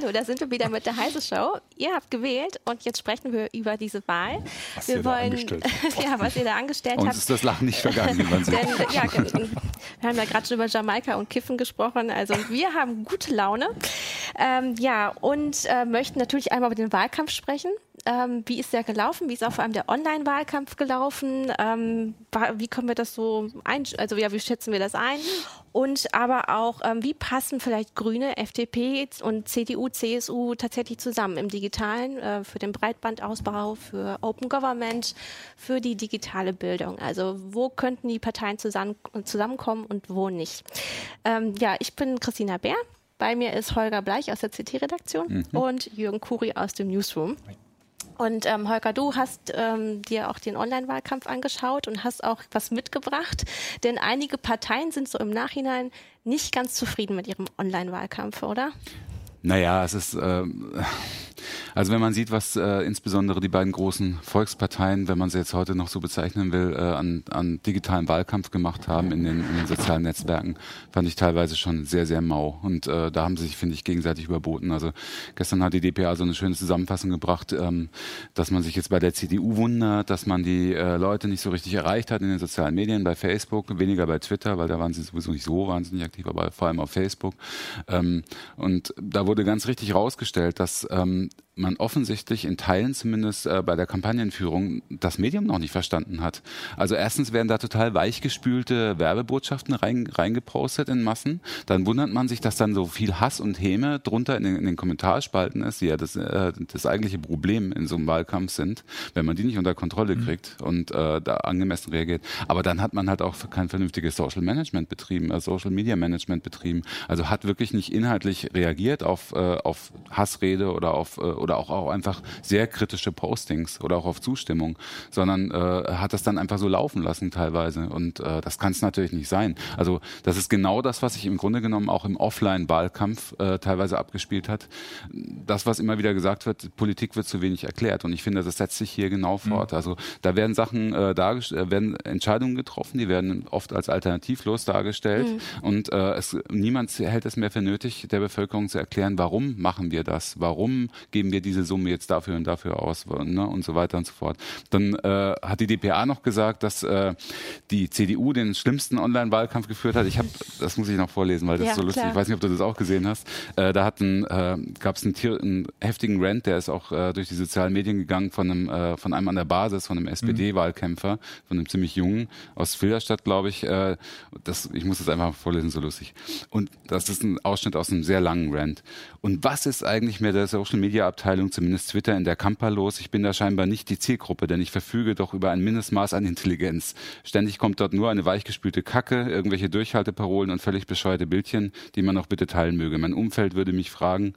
Hallo, da sind wir wieder mit der Heise Show. Ihr habt gewählt und jetzt sprechen wir über diese Wahl. Was wir ihr da angestellt ja, was ihr da angestellt Uns habt. ist das Lachen nicht vergangen, wie man sieht. Denn, ja, wir haben ja gerade schon über Jamaika und Kiffen gesprochen. Also wir haben gute Laune. Ähm, ja, und äh, möchten natürlich einmal über den Wahlkampf sprechen. Ähm, wie ist der gelaufen? Wie ist auch vor allem der Online-Wahlkampf gelaufen? Ähm, wie können wir das so ein, also ja, wie schätzen wir das ein? Und aber auch, ähm, wie passen vielleicht Grüne, FDP und CDU, CSU tatsächlich zusammen im Digitalen, äh, für den Breitbandausbau, für Open Government, für die digitale Bildung? Also wo könnten die Parteien zusammen, zusammenkommen und wo nicht? Ähm, ja, ich bin Christina Bär. Bei mir ist Holger Bleich aus der CT-Redaktion und Jürgen Kuri aus dem Newsroom. Und ähm, Holger, du hast ähm, dir auch den Online-Wahlkampf angeschaut und hast auch was mitgebracht, denn einige Parteien sind so im Nachhinein nicht ganz zufrieden mit ihrem Online-Wahlkampf, oder? Naja, es ist, ähm, also wenn man sieht, was äh, insbesondere die beiden großen Volksparteien, wenn man sie jetzt heute noch so bezeichnen will, äh, an, an digitalen Wahlkampf gemacht haben in den, in den sozialen Netzwerken, fand ich teilweise schon sehr, sehr mau. Und äh, da haben sie sich, finde ich, gegenseitig überboten. Also gestern hat die DPA so eine schöne Zusammenfassung gebracht, ähm, dass man sich jetzt bei der CDU wundert, dass man die äh, Leute nicht so richtig erreicht hat in den sozialen Medien, bei Facebook, weniger bei Twitter, weil da waren sie sowieso nicht so wahnsinnig aktiv, aber vor allem auf Facebook. Ähm, und da wurde ganz richtig rausgestellt, dass ähm, man offensichtlich in Teilen zumindest äh, bei der Kampagnenführung das Medium noch nicht verstanden hat. Also erstens werden da total weichgespülte Werbebotschaften rein, reingepostet in Massen. Dann wundert man sich, dass dann so viel Hass und Häme drunter in den, in den Kommentarspalten ist, die ja das, äh, das eigentliche Problem in so einem Wahlkampf sind, wenn man die nicht unter Kontrolle kriegt und äh, da angemessen reagiert. Aber dann hat man halt auch kein vernünftiges Social Management betrieben, äh, Social Media Management betrieben. Also hat wirklich nicht inhaltlich reagiert auf, äh, auf Hassrede oder auf äh, oder auch, auch einfach sehr kritische Postings oder auch auf Zustimmung, sondern äh, hat das dann einfach so laufen lassen teilweise. Und äh, das kann es natürlich nicht sein. Also das ist genau das, was sich im Grunde genommen auch im Offline-Wahlkampf äh, teilweise abgespielt hat. Das, was immer wieder gesagt wird, Politik wird zu wenig erklärt. Und ich finde, das setzt sich hier genau fort. Also da werden Sachen äh, dargestellt, werden Entscheidungen getroffen, die werden oft als alternativlos dargestellt. Und äh, es, niemand hält es mehr für nötig, der Bevölkerung zu erklären, warum machen wir das? Warum geben wir diese Summe jetzt dafür und dafür aus? Ne? Und so weiter und so fort. Dann äh, hat die DPA noch gesagt, dass äh, die CDU den schlimmsten Online-Wahlkampf geführt hat. Ich habe, das muss ich noch vorlesen, weil das Ja, ist so lustig. klar. Ich weiß nicht, ob du das auch gesehen hast. Äh, da äh, gab es einen, Tier- einen heftigen Rant, der ist auch äh, durch die sozialen Medien gegangen von einem, äh, von einem an der Basis, von einem SPD-Wahlkämpfer, von einem ziemlich jungen aus Filderstadt, glaube ich. Äh, das, ich muss das einfach vorlesen, so lustig. Und das ist ein Ausschnitt aus einem sehr langen Rant. Und was ist eigentlich mit der Social-Media-Abteilung, zumindest Twitter, in der Kampa los? Ich bin da scheinbar nicht die Zielgruppe, denn ich verfüge doch über ein Mindestmaß an Intelligenz. Ständig kommt dort nur eine weichgespülte Kacke, irgendwelche Durchhalteparolen und völlig bescheuerte Bildchen, die man noch bitte teilen möge. Mein Umfeld würde mich fragen,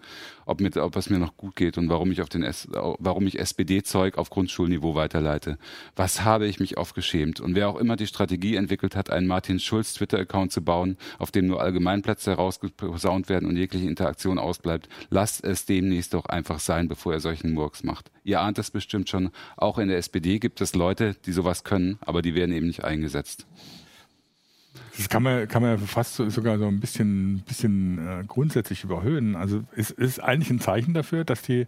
ob, mit, ob es mir noch gut geht und warum ich auf den S, warum ich SPD-Zeug auf Grundschulniveau weiterleite. Was habe ich mich oft geschämt? Und wer auch immer die Strategie entwickelt hat, einen Martin Schulz Twitter-Account zu bauen, auf dem nur Allgemeinplätze herausgesaunt werden und jegliche Interaktion ausbleibt, lasst es demnächst doch einfach sein, bevor er solchen Murks macht. Ihr ahnt es bestimmt schon, auch in der SPD gibt es Leute, die sowas können, aber die werden eben nicht eingesetzt. Das kann man, kann man fast so, sogar so ein bisschen, bisschen äh, grundsätzlich überhöhen. Also es ist eigentlich ein Zeichen dafür, dass die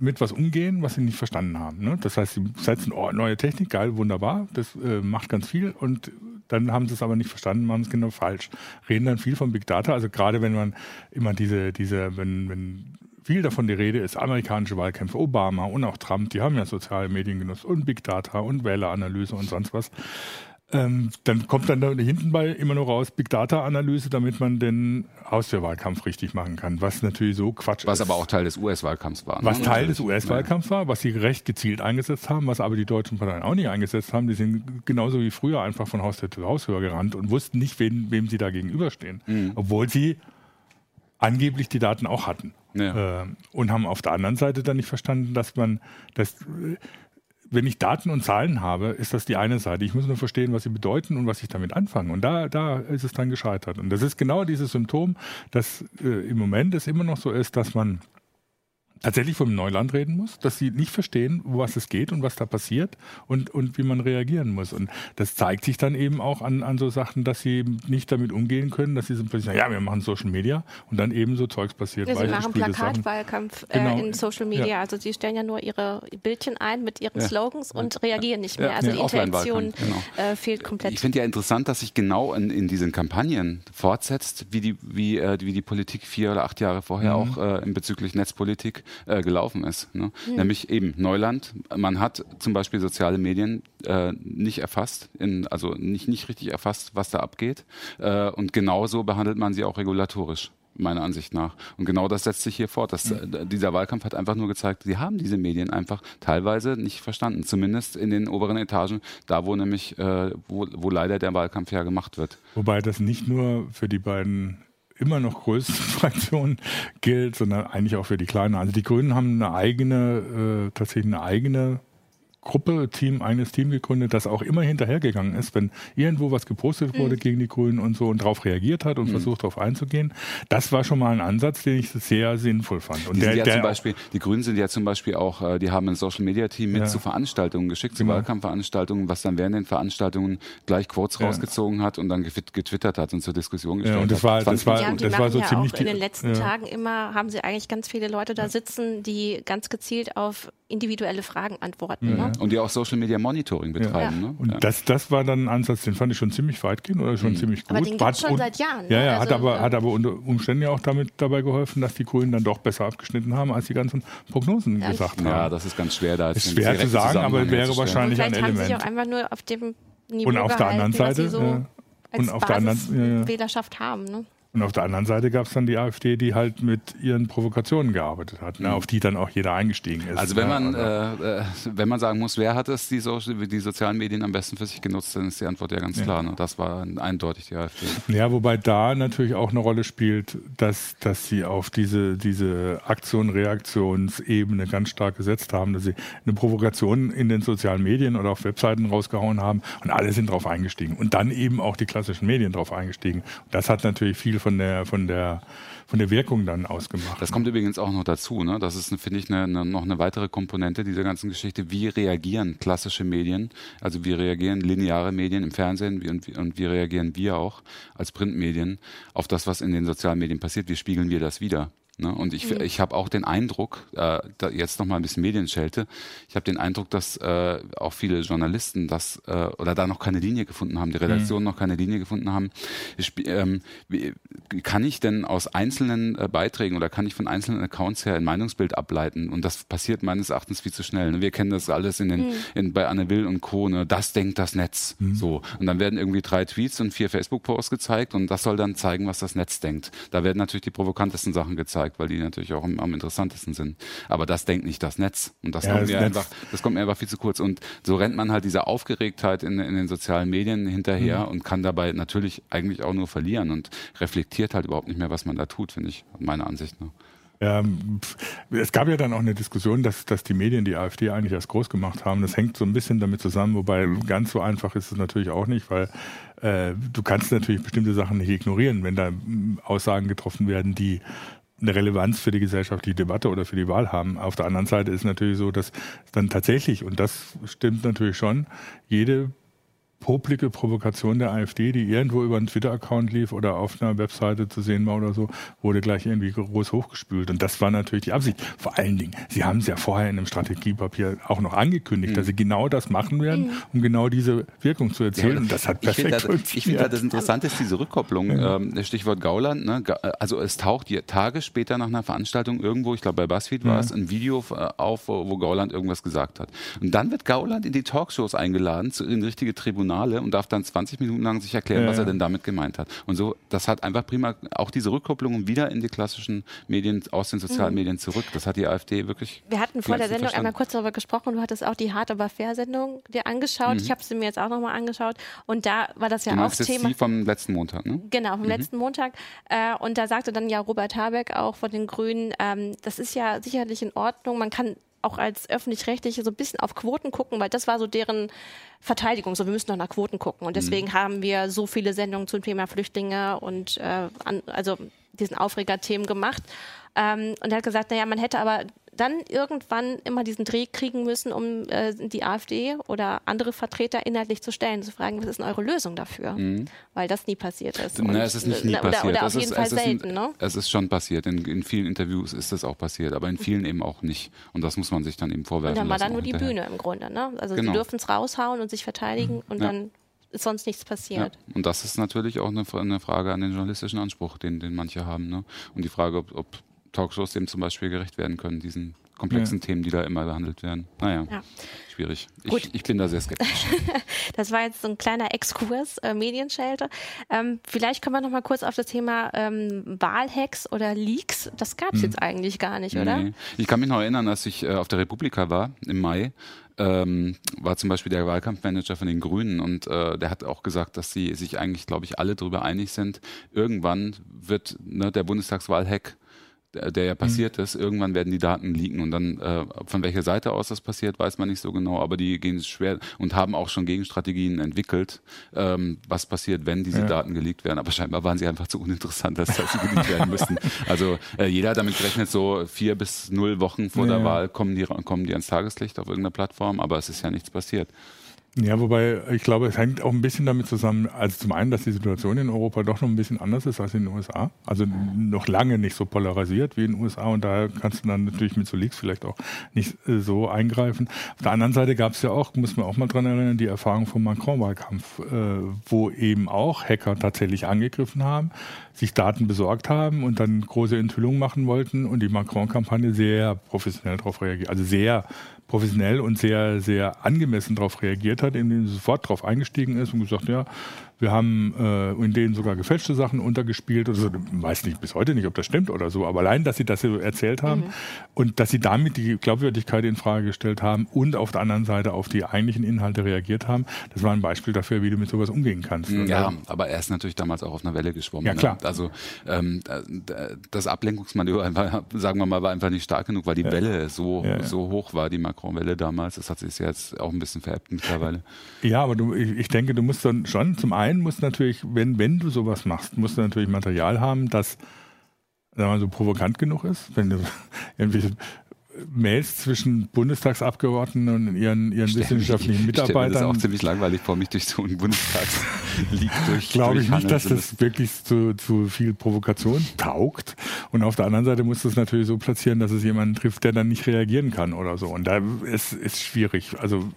mit was umgehen, was sie nicht verstanden haben. Ne? Das heißt, sie setzen, oh, neue Technik, geil, wunderbar, das äh, macht ganz viel und dann haben sie es aber nicht verstanden, machen es genau falsch. Reden dann viel von Big Data, also gerade wenn man immer diese, diese, wenn, wenn viel davon die Rede ist, amerikanische Wahlkämpfe, Obama und auch Trump, die haben ja soziale Medien genutzt und Big Data und Wähleranalyse und sonst was. Ähm, dann kommt dann da hinten bei immer nur raus Big Data Analyse, damit man den Hauswehrwahlkampf richtig machen kann, was natürlich so Quatsch Was ist. aber auch Teil des US-Wahlkampfs war. ne? was Teil des. US-Wahlkampfs war, was sie recht gezielt eingesetzt haben, was aber die deutschen Parteien auch nicht eingesetzt haben. Die sind genauso wie früher einfach von Haustür zu Haustür gerannt und wussten nicht, wen, wem sie da gegenüberstehen. Mhm. Obwohl sie angeblich die Daten auch hatten. Ja. Äh, und haben auf der anderen Seite dann nicht verstanden, dass man, dass, äh, wenn ich Daten und Zahlen habe, ist das die eine Seite. Ich muss nur verstehen, was sie bedeuten und was ich damit anfange. Und da, da ist es dann gescheitert. Und das ist genau dieses Symptom, dass äh, im Moment es immer noch so ist, dass man tatsächlich vom Neuland reden muss, dass sie nicht verstehen, um was es geht und was da passiert und, und wie man reagieren muss. Und das zeigt sich dann eben auch an, an so Sachen, dass sie nicht damit umgehen können, dass sie so plötzlich sagen, ja, wir machen Social Media und dann eben so Zeugs passiert. Ja, sie machen Plakatwahlkampf äh, genau. in Social Media. Ja. Also sie stellen ja nur ihre Bildchen ein mit ihren ja. Slogans und reagieren nicht mehr. Also die Interaktion genau. äh, fehlt komplett. Ich finde ja interessant, dass sich genau in, in diesen Kampagnen fortsetzt, wie die, wie, äh, wie die Politik vier oder acht Jahre vorher mhm. auch äh, bezüglich Netzpolitik äh, gelaufen ist. Ne? Mhm. Nämlich eben Neuland. Man hat zum Beispiel soziale Medien äh, nicht erfasst, in, also nicht, nicht richtig erfasst, was da abgeht. Äh, und genauso behandelt man sie auch regulatorisch meiner Ansicht nach. Und genau das setzt sich hier fort. Dass, äh, dieser Wahlkampf hat einfach nur gezeigt, sie haben diese Medien einfach teilweise nicht verstanden. Zumindest in den oberen Etagen, da wo nämlich, äh, wo, wo leider der Wahlkampf ja gemacht wird. Wobei das nicht nur für die beiden immer noch größten Fraktionen gilt, sondern eigentlich auch für die kleinen. Also die Grünen haben eine eigene, äh, tatsächlich eine eigene Gruppe, Team, eines Team gegründet, das auch immer hinterhergegangen ist, wenn irgendwo was gepostet wurde mhm. gegen die Grünen und so und darauf reagiert hat und mhm. versucht darauf einzugehen. Das war schon mal ein Ansatz, den ich sehr sinnvoll fand. Und die, der, ja der Beispiel, die Grünen sind ja zum Beispiel auch, äh, die haben ein Social Media Team mit ja. zu Veranstaltungen geschickt, zu genau. Wahlkampfveranstaltungen, was dann während den Veranstaltungen gleich kurz ja. rausgezogen hat und dann getwittert hat und zur Diskussion gestellt ja, und das war, hat. Das war, ja, das war so ja ziemlich auch in den letzten Tagen immer haben sie eigentlich ganz viele Leute da sitzen, die ganz gezielt auf individuelle Fragen antworten. Ne? Und die auch Social Media Monitoring betreiben. Ne? Und das, das war dann ein Ansatz, den fand ich schon ziemlich weitgehend oder schon mhm. ziemlich gut. Aber den gibt schon seit Jahren. Ja, ja, also, hat, aber, hat aber unter Umständen ja auch damit dabei geholfen, dass die Grünen dann doch besser abgeschnitten haben, als die ganzen Prognosen gesagt haben. Ja, das ist ganz schwer da. Ist schwer zu sagen, aber wäre wahrscheinlich ein Element. Vielleicht haben sie auch einfach nur auf dem Niveau Und auf der anderen Seite, so ja. und auf der anderen Wählerschaft haben. Ne? Und auf der anderen Seite gab es dann die AfD, die halt mit ihren Provokationen gearbeitet hat, ne, auf die dann auch jeder eingestiegen ist. Also wenn ne, man, also äh, wenn man sagen muss, wer hat es die, so die, sozialen Medien am besten für sich genutzt, dann ist die Antwort ja ganz ja. klar. Ne? Das war eindeutig die AfD. Ja, wobei da natürlich auch eine Rolle spielt, dass, dass sie auf diese, diese Aktion-Reaktionsebene ganz stark gesetzt haben, dass sie eine Provokation in den sozialen Medien oder auf Webseiten rausgehauen haben und alle sind drauf eingestiegen. Und dann eben auch die klassischen Medien drauf eingestiegen. Das hat natürlich viel von der, von der, von der Wirkung dann ausgemacht. Das kommt übrigens auch noch dazu. Ne? Das ist, finde ich, eine, eine, noch eine weitere Komponente dieser ganzen Geschichte. Wie reagieren klassische Medien? Also wie reagieren lineare Medien im Fernsehen und, und wie reagieren wir auch als Printmedien auf das, was in den sozialen Medien passiert? Wie spiegeln wir das wieder? Ne? Und ich, mhm. ich habe auch den Eindruck, äh, da jetzt noch mal ein bisschen Medienschelte, ich habe den Eindruck, dass äh, auch viele Journalisten das äh, oder da noch keine Linie gefunden haben, die Redaktion mhm. noch keine Linie gefunden haben. Ich, ähm, wie, kann ich denn aus einzelnen äh, Beiträgen oder kann ich von einzelnen Accounts her ein Meinungsbild ableiten? Und das passiert meines Erachtens viel zu schnell. Ne? Wir kennen das alles in den, mhm. in, bei Anne Will und Co. Ne? Das denkt das Netz. Mhm. So. Und dann werden irgendwie drei Tweets und vier Facebook-Posts gezeigt und das soll dann zeigen, was das Netz denkt. Da werden natürlich die provokantesten Sachen gezeigt gezeigt, weil die natürlich auch am, am interessantesten sind. Aber das denkt nicht das Netz. Und das, ja, kommt, das mir einfach, das kommt mir einfach viel zu kurz. Und so rennt man halt dieser Aufgeregtheit in, in den sozialen Medien hinterher mhm. und kann dabei natürlich eigentlich auch nur verlieren und reflektiert halt überhaupt nicht mehr, was man da tut, finde ich, meiner Ansicht nach. Ähm, es gab ja dann auch eine Diskussion, dass, dass die Medien die AfD eigentlich erst groß gemacht haben. Das hängt so ein bisschen damit zusammen, wobei ganz so einfach ist es natürlich auch nicht, weil äh, du kannst natürlich bestimmte Sachen nicht ignorieren, wenn da Aussagen getroffen werden, die eine Relevanz für die gesellschaftliche Debatte oder für die Wahl haben. Auf der anderen Seite ist natürlich so, dass dann tatsächlich, und das stimmt natürlich schon, jede poplige Provokation der AfD, die irgendwo über einen Twitter-Account lief oder auf einer Webseite zu sehen war oder so, wurde gleich irgendwie groß hochgespült. Und das war natürlich die Absicht. Vor allen Dingen, Sie haben es ja vorher in einem Strategiepapier auch noch angekündigt, mhm. dass Sie genau das machen werden, mhm. um genau diese Wirkung zu erzielen. Ja, und das hat perfekt ich finde, ich finde, das Interessante ist diese Rückkopplung. Ähm, Stichwort Gauland. Ne? Also es taucht Tage später nach einer Veranstaltung irgendwo, ich glaube bei BuzzFeed war es, ein Video äh, auf, wo Gauland irgendwas gesagt hat. Und dann wird Gauland in die Talkshows eingeladen, in richtige Tribunale Tribunale und darf dann 20 Minuten lang sich erklären, ja, was er denn damit gemeint hat. Und so, das hat einfach prima auch diese Rückkopplung wieder in die klassischen Medien, aus den sozialen mhm. Medien zurück. Das hat die AfD wirklich. Wir hatten vor der Sendung verstanden. einmal kurz darüber gesprochen. Du hattest auch die Hart aber fair Sendung dir angeschaut. Mhm. Ich habe sie mir jetzt auch nochmal angeschaut. Und da war das ja du auch Thema. Die vom letzten Montag, ne? Genau, vom mhm. letzten Montag. Äh, und da sagte dann ja Robert Habeck auch von den Grünen, ähm, das ist ja sicherlich in Ordnung. Man kann auch als öffentlich-rechtliche so ein bisschen auf Quoten gucken, weil das war so deren Verteidigung. So, wir müssen doch nach Quoten gucken. Und deswegen mhm. haben wir so viele Sendungen zum Thema Flüchtlinge und äh, an, also diesen Aufregerthemen gemacht. Ähm, und er hat gesagt, naja, man hätte aber dann irgendwann immer diesen Dreh kriegen müssen, um äh, die AfD oder andere Vertreter inhaltlich zu stellen, zu fragen, was ist denn eure Lösung dafür? Mhm. Weil das nie passiert ist. Na, es ist nicht nie passiert. Oder, oder auf jeden ist, Fall selten. Ein, ne? Es ist schon passiert. In, in, vielen Interviews ist das auch passiert, aber in vielen eben auch nicht. Und das muss man sich dann eben vorwerfen. Und dann war dann nur die Bühne im Grunde. Ne? Also genau. sie dürfen es raushauen und sich verteidigen mhm. und ja. dann ist sonst nichts passiert. Ja. Und das ist natürlich auch eine, eine, Frage an den journalistischen Anspruch, den, den manche haben. Ne? Und die Frage, ob, ob Talkshows dem zum Beispiel gerecht werden können, diesen komplexen ja. Themen, die da immer behandelt werden. Naja, ja. schwierig. Ich, ich, bin da sehr skeptisch. das war jetzt so ein kleiner Exkurs, äh, Medienschelte. Ähm, vielleicht kommen wir noch mal kurz auf das Thema ähm, Wahlhacks oder Leaks. Das gab es hm. jetzt eigentlich gar nicht, oder? Nee. Ich kann mich noch erinnern, als ich äh, auf der Republika war im Mai ähm, war zum Beispiel der Wahlkampfmanager von den Grünen und äh, der hat auch gesagt, dass sie sich eigentlich, glaube ich, alle darüber einig sind, irgendwann wird ne, der Bundestagswahlhack der, ja passiert mhm. ist, irgendwann werden die Daten liegen und dann äh, von welcher Seite aus das passiert, weiß man nicht so genau, aber die gehen schwer und haben auch schon Gegenstrategien entwickelt, ähm, was passiert, wenn diese ja. Daten geleakt werden. Aber scheinbar waren sie einfach zu uninteressant, dass, dass sie geleakt werden müssen. Also äh, jeder hat damit gerechnet, so vier bis null Wochen vor ja. der Wahl kommen die, kommen die ans Tageslicht auf irgendeiner Plattform, aber es ist ja nichts passiert. Ja, wobei ich glaube, es hängt auch ein bisschen damit zusammen, also zum einen, dass die Situation in Europa doch noch ein bisschen anders ist als in den USA. Also noch lange nicht so polarisiert wie in den USA und daher kannst du dann natürlich mit so Leaks vielleicht auch nicht äh, so eingreifen. Auf der anderen Seite gab es ja auch, muss man auch mal dran erinnern, die Erfahrung vom Macron-Wahlkampf, äh, wo eben auch Hacker tatsächlich angegriffen haben, sich Daten besorgt haben und dann große Enthüllungen machen wollten und die Macron-Kampagne sehr professionell darauf reagiert, also sehr professionell und sehr, sehr angemessen darauf reagiert hat, indem sie sofort darauf eingestiegen ist und gesagt, ja, wir haben äh, in denen sogar gefälschte Sachen untergespielt oder so. Weiß nicht bis heute nicht, ob das stimmt oder so. Aber allein, dass sie das so erzählt haben mhm. und dass sie damit die Glaubwürdigkeit in Frage gestellt haben und auf der anderen Seite auf die eigentlichen Inhalte reagiert haben, das war ein Beispiel dafür, wie du mit sowas umgehen kannst. Ja, oder? aber er ist natürlich damals auch auf einer Welle geschwommen. Ja, klar. Ne? Also ähm, das Ablenkungsmanöver, war, sagen wir mal, war einfach nicht stark genug, weil die ja. Welle so, ja, ja. so hoch war, die Macron-Welle damals. Das hat sich jetzt auch ein bisschen veräppt mittlerweile. Ja, aber du, ich, ich denke, du musst dann schon zum einen einen musst natürlich, wenn, wenn du sowas machst, musst du natürlich Material haben, das sagen wir, so provokant genug ist. Wenn du irgendwie Mails zwischen Bundestagsabgeordneten und ihren, ihren wissenschaftlichen Mitarbeitern. Das ist auch ziemlich langweilig vor mich durch so einen Bundestagslieg durch. Glaube ich nicht, dass das wirklich zu, zu viel Provokation taugt. Und auf der anderen Seite muss es natürlich so platzieren, dass es jemanden trifft, der dann nicht reagieren kann oder so. Und da ist es schwierig. Also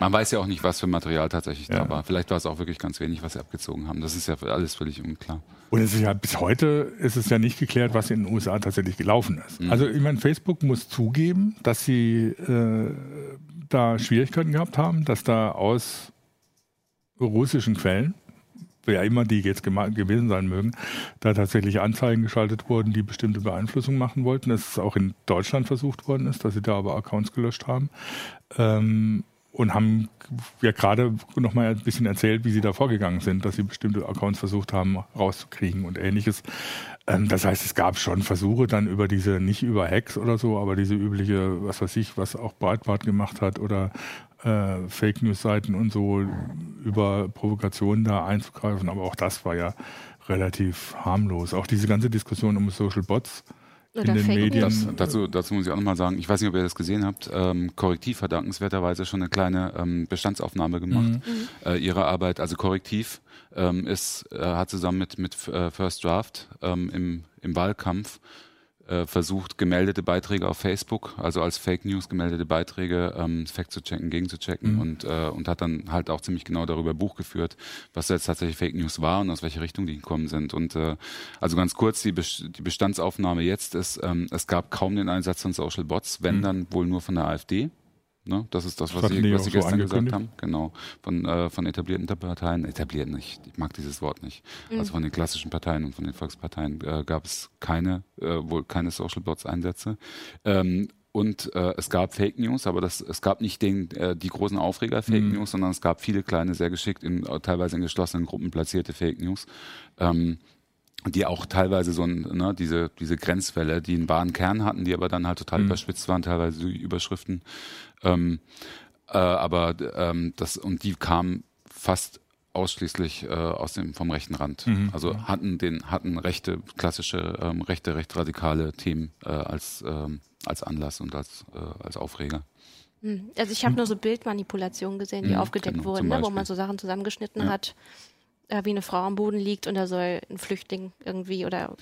man weiß ja auch nicht, was für Material tatsächlich ja. da war. Vielleicht war es auch wirklich ganz wenig, was sie abgezogen haben. Das ist ja alles völlig unklar. Und es ist ja bis heute ist es ja nicht geklärt, was in den USA tatsächlich gelaufen ist. Mhm. Also ich meine, Facebook muss zugeben, dass sie äh, da Schwierigkeiten gehabt haben, dass da aus russischen Quellen, wer immer die jetzt gewesen sein mögen, da tatsächlich Anzeigen geschaltet wurden, die bestimmte Beeinflussung machen wollten. Dass es auch in Deutschland versucht worden ist, dass sie da aber Accounts gelöscht haben. Ähm, und haben ja gerade noch mal ein bisschen erzählt, wie sie da vorgegangen sind, dass sie bestimmte Accounts versucht haben rauszukriegen und ähnliches. Ähm, das heißt, es gab schon Versuche dann über diese, nicht über Hacks oder so, aber diese übliche, was weiß ich, was auch Breitbart gemacht hat oder äh, Fake News Seiten und so über Provokationen da einzugreifen. Aber auch das war ja relativ harmlos. Auch diese ganze Diskussion um Social Bots in den Fake Medien. Das, dazu, dazu muss ich auch nochmal sagen, ich weiß nicht, ob ihr das gesehen habt, ähm, Korrektiv hat dankenswerterweise schon eine kleine ähm, Bestandsaufnahme gemacht mhm. äh, ihrer Arbeit. Also Korrektiv ähm, ist, äh, hat zusammen mit, mit äh, First Draft ähm, im, im Wahlkampf äh, versucht, gemeldete Beiträge auf Facebook, also als Fake News gemeldete Beiträge, ähm, fact zu checken, gegen zu checken mhm. und, äh, und hat dann halt auch ziemlich genau darüber Buch geführt, was jetzt tatsächlich Fake News war und aus welche Richtung die gekommen sind. Und äh, also ganz kurz, die, die Bestandsaufnahme jetzt ist, ähm, es gab kaum den Einsatz von Social Bots, wenn mhm. dann wohl nur von der AfD. Ne? Das ist das, was das Sie, was Sie gestern so gesagt haben. Genau. Von, äh, von etablierten Parteien, etablierten nicht, ich mag dieses Wort nicht. Mhm. Also von den klassischen Parteien und von den Volksparteien äh, gab es keine, äh, wohl keine Social Bots Einsätze. Ähm, und äh, es gab Fake News, aber das, es gab nicht den, äh, die großen Aufreger Fake mhm. News, sondern es gab viele kleine, sehr geschickt, in, teilweise in geschlossenen Gruppen platzierte Fake News. Ähm, die auch teilweise so ein, ne, diese, diese Grenzfälle, die einen wahren Kern hatten, die aber dann halt total mhm. überspitzt waren, teilweise die Überschriften. Ähm, äh, aber ähm, das, und die kamen fast ausschließlich äh, aus dem vom rechten Rand. Mhm. Also hatten den hatten rechte klassische ähm, rechte recht radikale Themen äh, als ähm, als Anlass und als, äh, als Aufreger. Hm. Also ich habe nur so Bildmanipulationen gesehen, die Mhm, aufgedeckt genau, wurden, ne, wo man so Sachen zusammengeschnitten Ja. hat, äh, wie eine Frau am Boden liegt und da soll ein Flüchtling irgendwie oder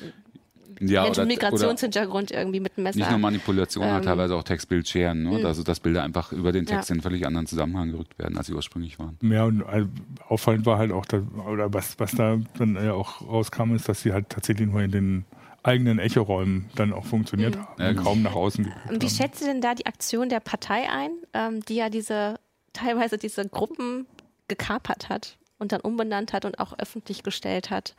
Ja, Mensch oder, mit Migrationshintergrund irgendwie mit Messer. nicht nur Manipulation, sondern Ähm, teilweise auch Textbildscheren, ne? mh. also dass Bilder einfach über den Text Ja. in einen völlig anderen Zusammenhang gerückt werden, als sie ursprünglich waren. Ja, und äh, auffallend war halt auch, da, oder was, was da dann ja auch rauskam, ist, dass sie halt tatsächlich nur in den eigenen Echoräumen dann auch funktioniert haben Ja, und genau. kaum nach außen Und wie haben. schätzt ihr denn da die Aktion der Partei ein, ähm, die ja diese teilweise diese Gruppen gekapert hat und dann umbenannt hat und auch öffentlich gestellt hat?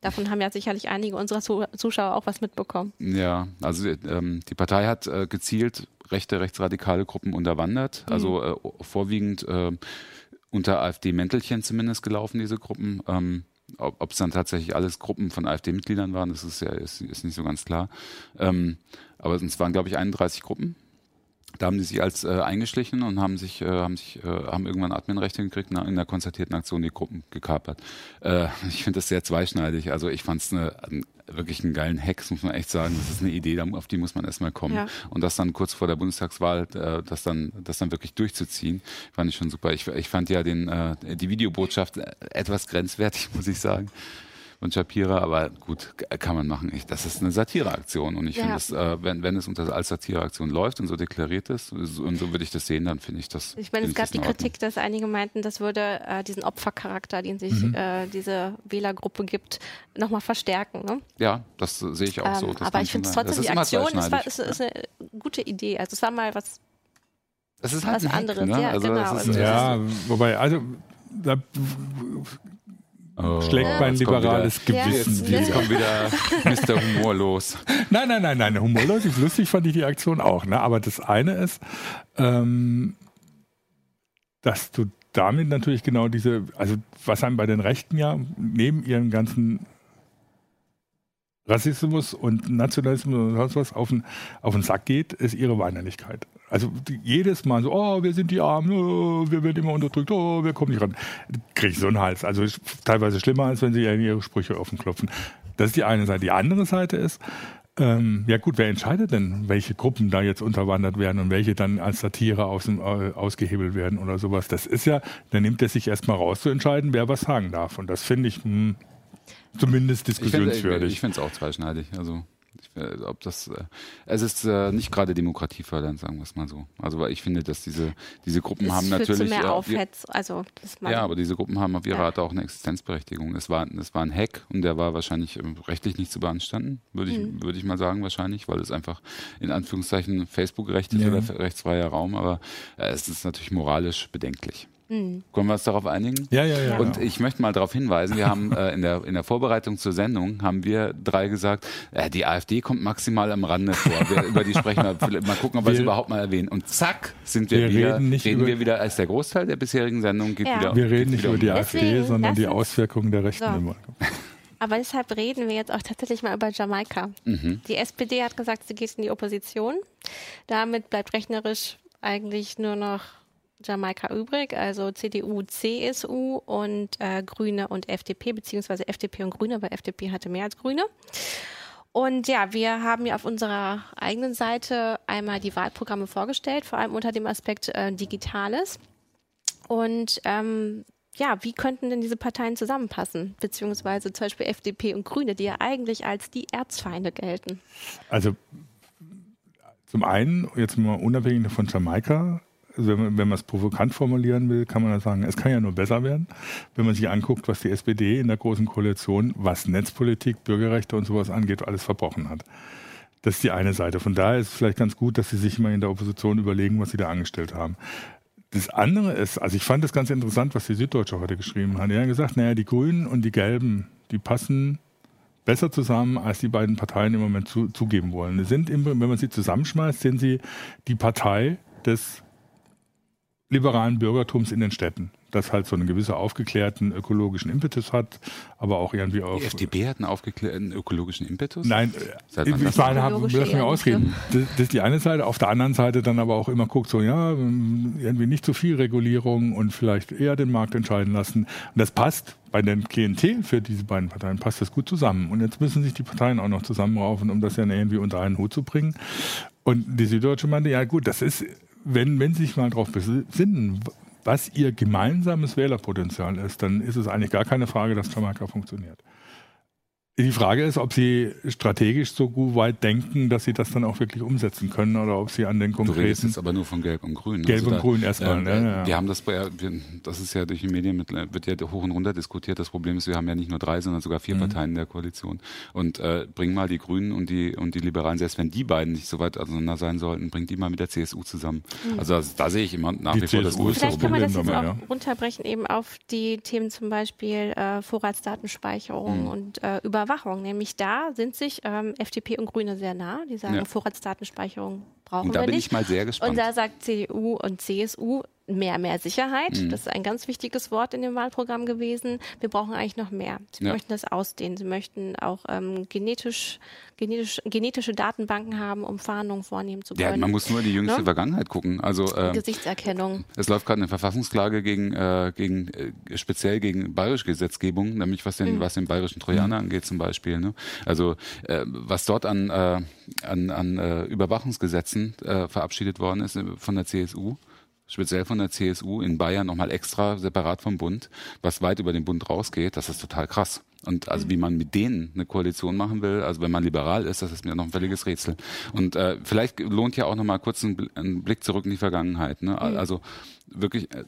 Davon haben ja sicherlich einige unserer Zu Zuschauer auch was mitbekommen. Ja, also ähm, die Partei hat äh, gezielt rechte, rechtsradikale Gruppen unterwandert, Mhm. also äh, vorwiegend äh, unter AfD-Mäntelchen zumindest gelaufen, diese Gruppen. Ähm, ob es dann tatsächlich alles Gruppen von AfD-Mitgliedern waren, das ist ja ist, ist nicht so ganz klar. Ähm, aber es waren, glaube ich, 31 Gruppen. Da haben die sich als äh, eingeschlichen und haben sich, äh, haben sich, äh, haben irgendwann Adminrechte gekriegt und in der konzertierten Aktion die Gruppen gekapert. Äh, ich finde das sehr zweischneidig. Also ich fand es eine, ein, wirklich einen geilen Hack, muss man echt sagen. Das ist eine Idee, auf die muss man erstmal kommen. Ja. Und das dann kurz vor der Bundestagswahl, äh, das dann, das dann wirklich durchzuziehen, fand ich schon super. Ich, ich fand ja den, äh, die Videobotschaft äh, etwas grenzwertig, muss ich sagen. Und Shapira, aber gut, kann man machen. Ich, das ist eine Satireaktion und ich Ja. finde es, äh, wenn, wenn es unter als Satireaktion läuft und so deklariert ist so- und so würde ich das sehen, dann finde ich das. Ich meine, es gab die. Kritik, dass einige meinten, das würde äh, diesen Opfercharakter, den sich Mhm. äh, diese Wählergruppe gibt, nochmal verstärken. Ne? Ja, das äh, sehe ich auch so. Ähm, Das aber ich finde es trotzdem, die Aktion ist, war, ist, ist eine gute Idee. Also es war mal was Es ist halt was ein Hack, anderes, ne? ja, also genau. Das ist, Also- Ja, wobei, also da Oh, schlägt mein jetzt liberales wieder- Gewissen Jetzt wieder. kommt wieder Mr. Humor los. Nein, nein, nein, nein, humorlos ist lustig, fand ich die Aktion auch. Ne? Aber das eine ist, ähm, dass du damit natürlich genau diese, also was einem bei den Rechten ja neben ihren ganzen Rassismus und Nationalismus und sonst was auf den, auf den Sack geht, ist ihre Weinerlichkeit. Also jedes Mal so, oh, wir sind die Armen, oh, wir werden immer unterdrückt, oh, wir kommen nicht ran. Kriege ich so einen Hals. Also teilweise schlimmer, als wenn sie ihre Sprüche offen klopfen. Das ist die eine Seite. Die andere Seite ist, ähm, ja gut, wer entscheidet denn, welche Gruppen da jetzt unterwandert werden und welche dann als Satire aus, dem, äh, ausgehebelt werden oder sowas? Das ist ja, da nimmt er sich erstmal raus zu entscheiden, wer was sagen darf. Und das finde ich mh, zumindest finde diskussionswürdig. ich finde es auch zweischneidig. Also ich, äh, ob das äh, es ist äh, nicht gerade demokratiefördernd, sagen wir es mal so. Also weil ich finde, dass diese diese Gruppen es haben führt zu natürlich mehr äh, Aufhetz. Also ja, aber diese Gruppen haben auf ihre Ja. Art auch eine Existenzberechtigung. Es war, es war ein Hack und der war wahrscheinlich ähm, rechtlich nicht zu beanstanden, würde ich, Mhm. würde ich mal sagen, wahrscheinlich, weil es einfach in Anführungszeichen Facebook-rechtlich Ja. oder rechtsfreier Raum, aber äh, es ist natürlich moralisch bedenklich. Mhm. Können wir uns darauf einigen? ja, ja, ja. Und ja. ich möchte mal darauf hinweisen, wir haben äh, in, der, in der Vorbereitung zur Sendung, haben wir drei gesagt, äh, die AfD kommt maximal am Rande vor. Wir, über die sprechen wir, mal gucken, ob wir es überhaupt mal erwähnen. Und zack, sind wir, Wir wieder, reden nicht reden über- wir wieder als der Großteil der bisherigen Sendung geht Ja. wieder wir geht reden nicht wieder über die. AfD, Deswegen, sondern die Auswirkungen der Rechten So. im. Aber deshalb reden wir jetzt auch tatsächlich mal über Jamaika. Mhm. Die SPD hat gesagt, sie geht in die Opposition. Damit bleibt rechnerisch eigentlich nur noch Jamaika übrig, also CDU, CSU und äh, Grüne und FDP, beziehungsweise FDP und Grüne, aber FDP hatte mehr als Grüne. Und ja, wir haben ja auf unserer eigenen Seite einmal die Wahlprogramme vorgestellt, vor allem unter dem Aspekt äh, Digitales. Und ähm, ja, wie könnten denn diese Parteien zusammenpassen? Beziehungsweise zum Beispiel FDP und Grüne, die ja eigentlich als die Erzfeinde gelten. Also zum einen, jetzt mal unabhängig von Jamaika, also wenn man, es provokant formulieren will, kann man sagen, es kann ja nur besser werden, wenn man sich anguckt, was die SPD in der Großen Koalition, was Netzpolitik, Bürgerrechte und sowas angeht, alles verbrochen hat. Das ist die eine Seite. Von daher ist es vielleicht ganz gut, dass sie sich mal in der Opposition überlegen, was sie da angestellt haben. Das andere ist, also ich fand das ganz interessant, was die Süddeutsche heute geschrieben hat. Die haben gesagt, naja, die Grünen und die Gelben, die passen besser zusammen, als die beiden Parteien im Moment zu, zugeben wollen. Sie sind, wenn man sie zusammenschmeißt, sind sie die Partei des liberalen Bürgertums in den Städten. Das halt so einen gewissen aufgeklärten ökologischen Impetus hat, aber auch irgendwie auf. Die FDP hat einen aufgeklärten ökologischen Impetus? Nein, Seit äh, ich das? meine, hab, lass mich ausreden. Das, das ist die eine Seite. Auf der anderen Seite dann aber auch immer guckt, so, ja, irgendwie nicht zu viel Regulierung und vielleicht eher den Markt entscheiden lassen. Und das passt bei den Klientel für diese beiden Parteien, passt das gut zusammen. Und jetzt müssen sich die Parteien auch noch zusammenraufen, um das ja irgendwie unter einen Hut zu bringen. Und die Süddeutsche meinte, ja gut, das ist, wenn, wenn Sie sich mal darauf besinnen, was Ihr gemeinsames Wählerpotenzial ist, dann ist es eigentlich gar keine Frage, dass Jamaika funktioniert. Die Frage ist, ob Sie strategisch so gut weit denken, dass Sie das dann auch wirklich umsetzen können oder ob Sie an den konkreten. Du redest jetzt aber nur von Gelb und Grün. Gelb also und da, Grün erstmal. Äh, ja, ja. Wir haben das bei, das ist ja durch die Medien mit, wird ja hoch und runter diskutiert. Das Problem ist, wir haben ja nicht nur drei, sondern sogar vier mhm. Parteien in der Koalition. Und äh, bring mal die Grünen und die und die Liberalen, selbst wenn die beiden nicht so weit auseinander sein sollten, bringt die mal mit der CSU zusammen. Mhm. Also das, da sehe ich immer nach die wie vor das größte Vielleicht kann man das jetzt auch ja. runterbrechen eben auf die Themen zum Beispiel äh, Vorratsdatenspeicherung mhm. und äh, Überwachung, nämlich da sind sich ähm, FDP und Grüne sehr nah. Die sagen, ja. Vorratsdatenspeicherung brauchen und da wir bin nicht. ich mal sehr gespannt. Und da sagt CDU und CSU mehr, mehr Sicherheit. Mhm. Das ist ein ganz wichtiges Wort in dem Wahlprogramm gewesen. Wir brauchen eigentlich noch mehr. Sie ja. möchten das ausdehnen. Sie möchten auch ähm, genetisch, genetisch, genetische Datenbanken haben, um Fahndungen vornehmen zu können. Ja, man muss nur in die jüngste ne? Vergangenheit gucken. Also ähm, Gesichtserkennung. Es läuft gerade eine Verfassungsklage gegen, äh, gegen äh, speziell gegen bayerische Gesetzgebung, nämlich was den, mhm. was den bayerischen Trojaner mhm. angeht zum Beispiel. Ne? Also äh, was dort an, äh, an, an äh, Überwachungsgesetzen äh, verabschiedet worden ist äh, von der CSU speziell von der CSU in Bayern nochmal extra separat vom Bund, was weit über den Bund rausgeht, das ist total krass. Und also wie man mit denen eine Koalition machen will, also wenn man liberal ist, das ist mir noch ein völliges Rätsel. Und äh, vielleicht lohnt ja auch nochmal kurz ein, ein, Blick zurück in die Vergangenheit. Ne? Mhm. Also wirklich, äh,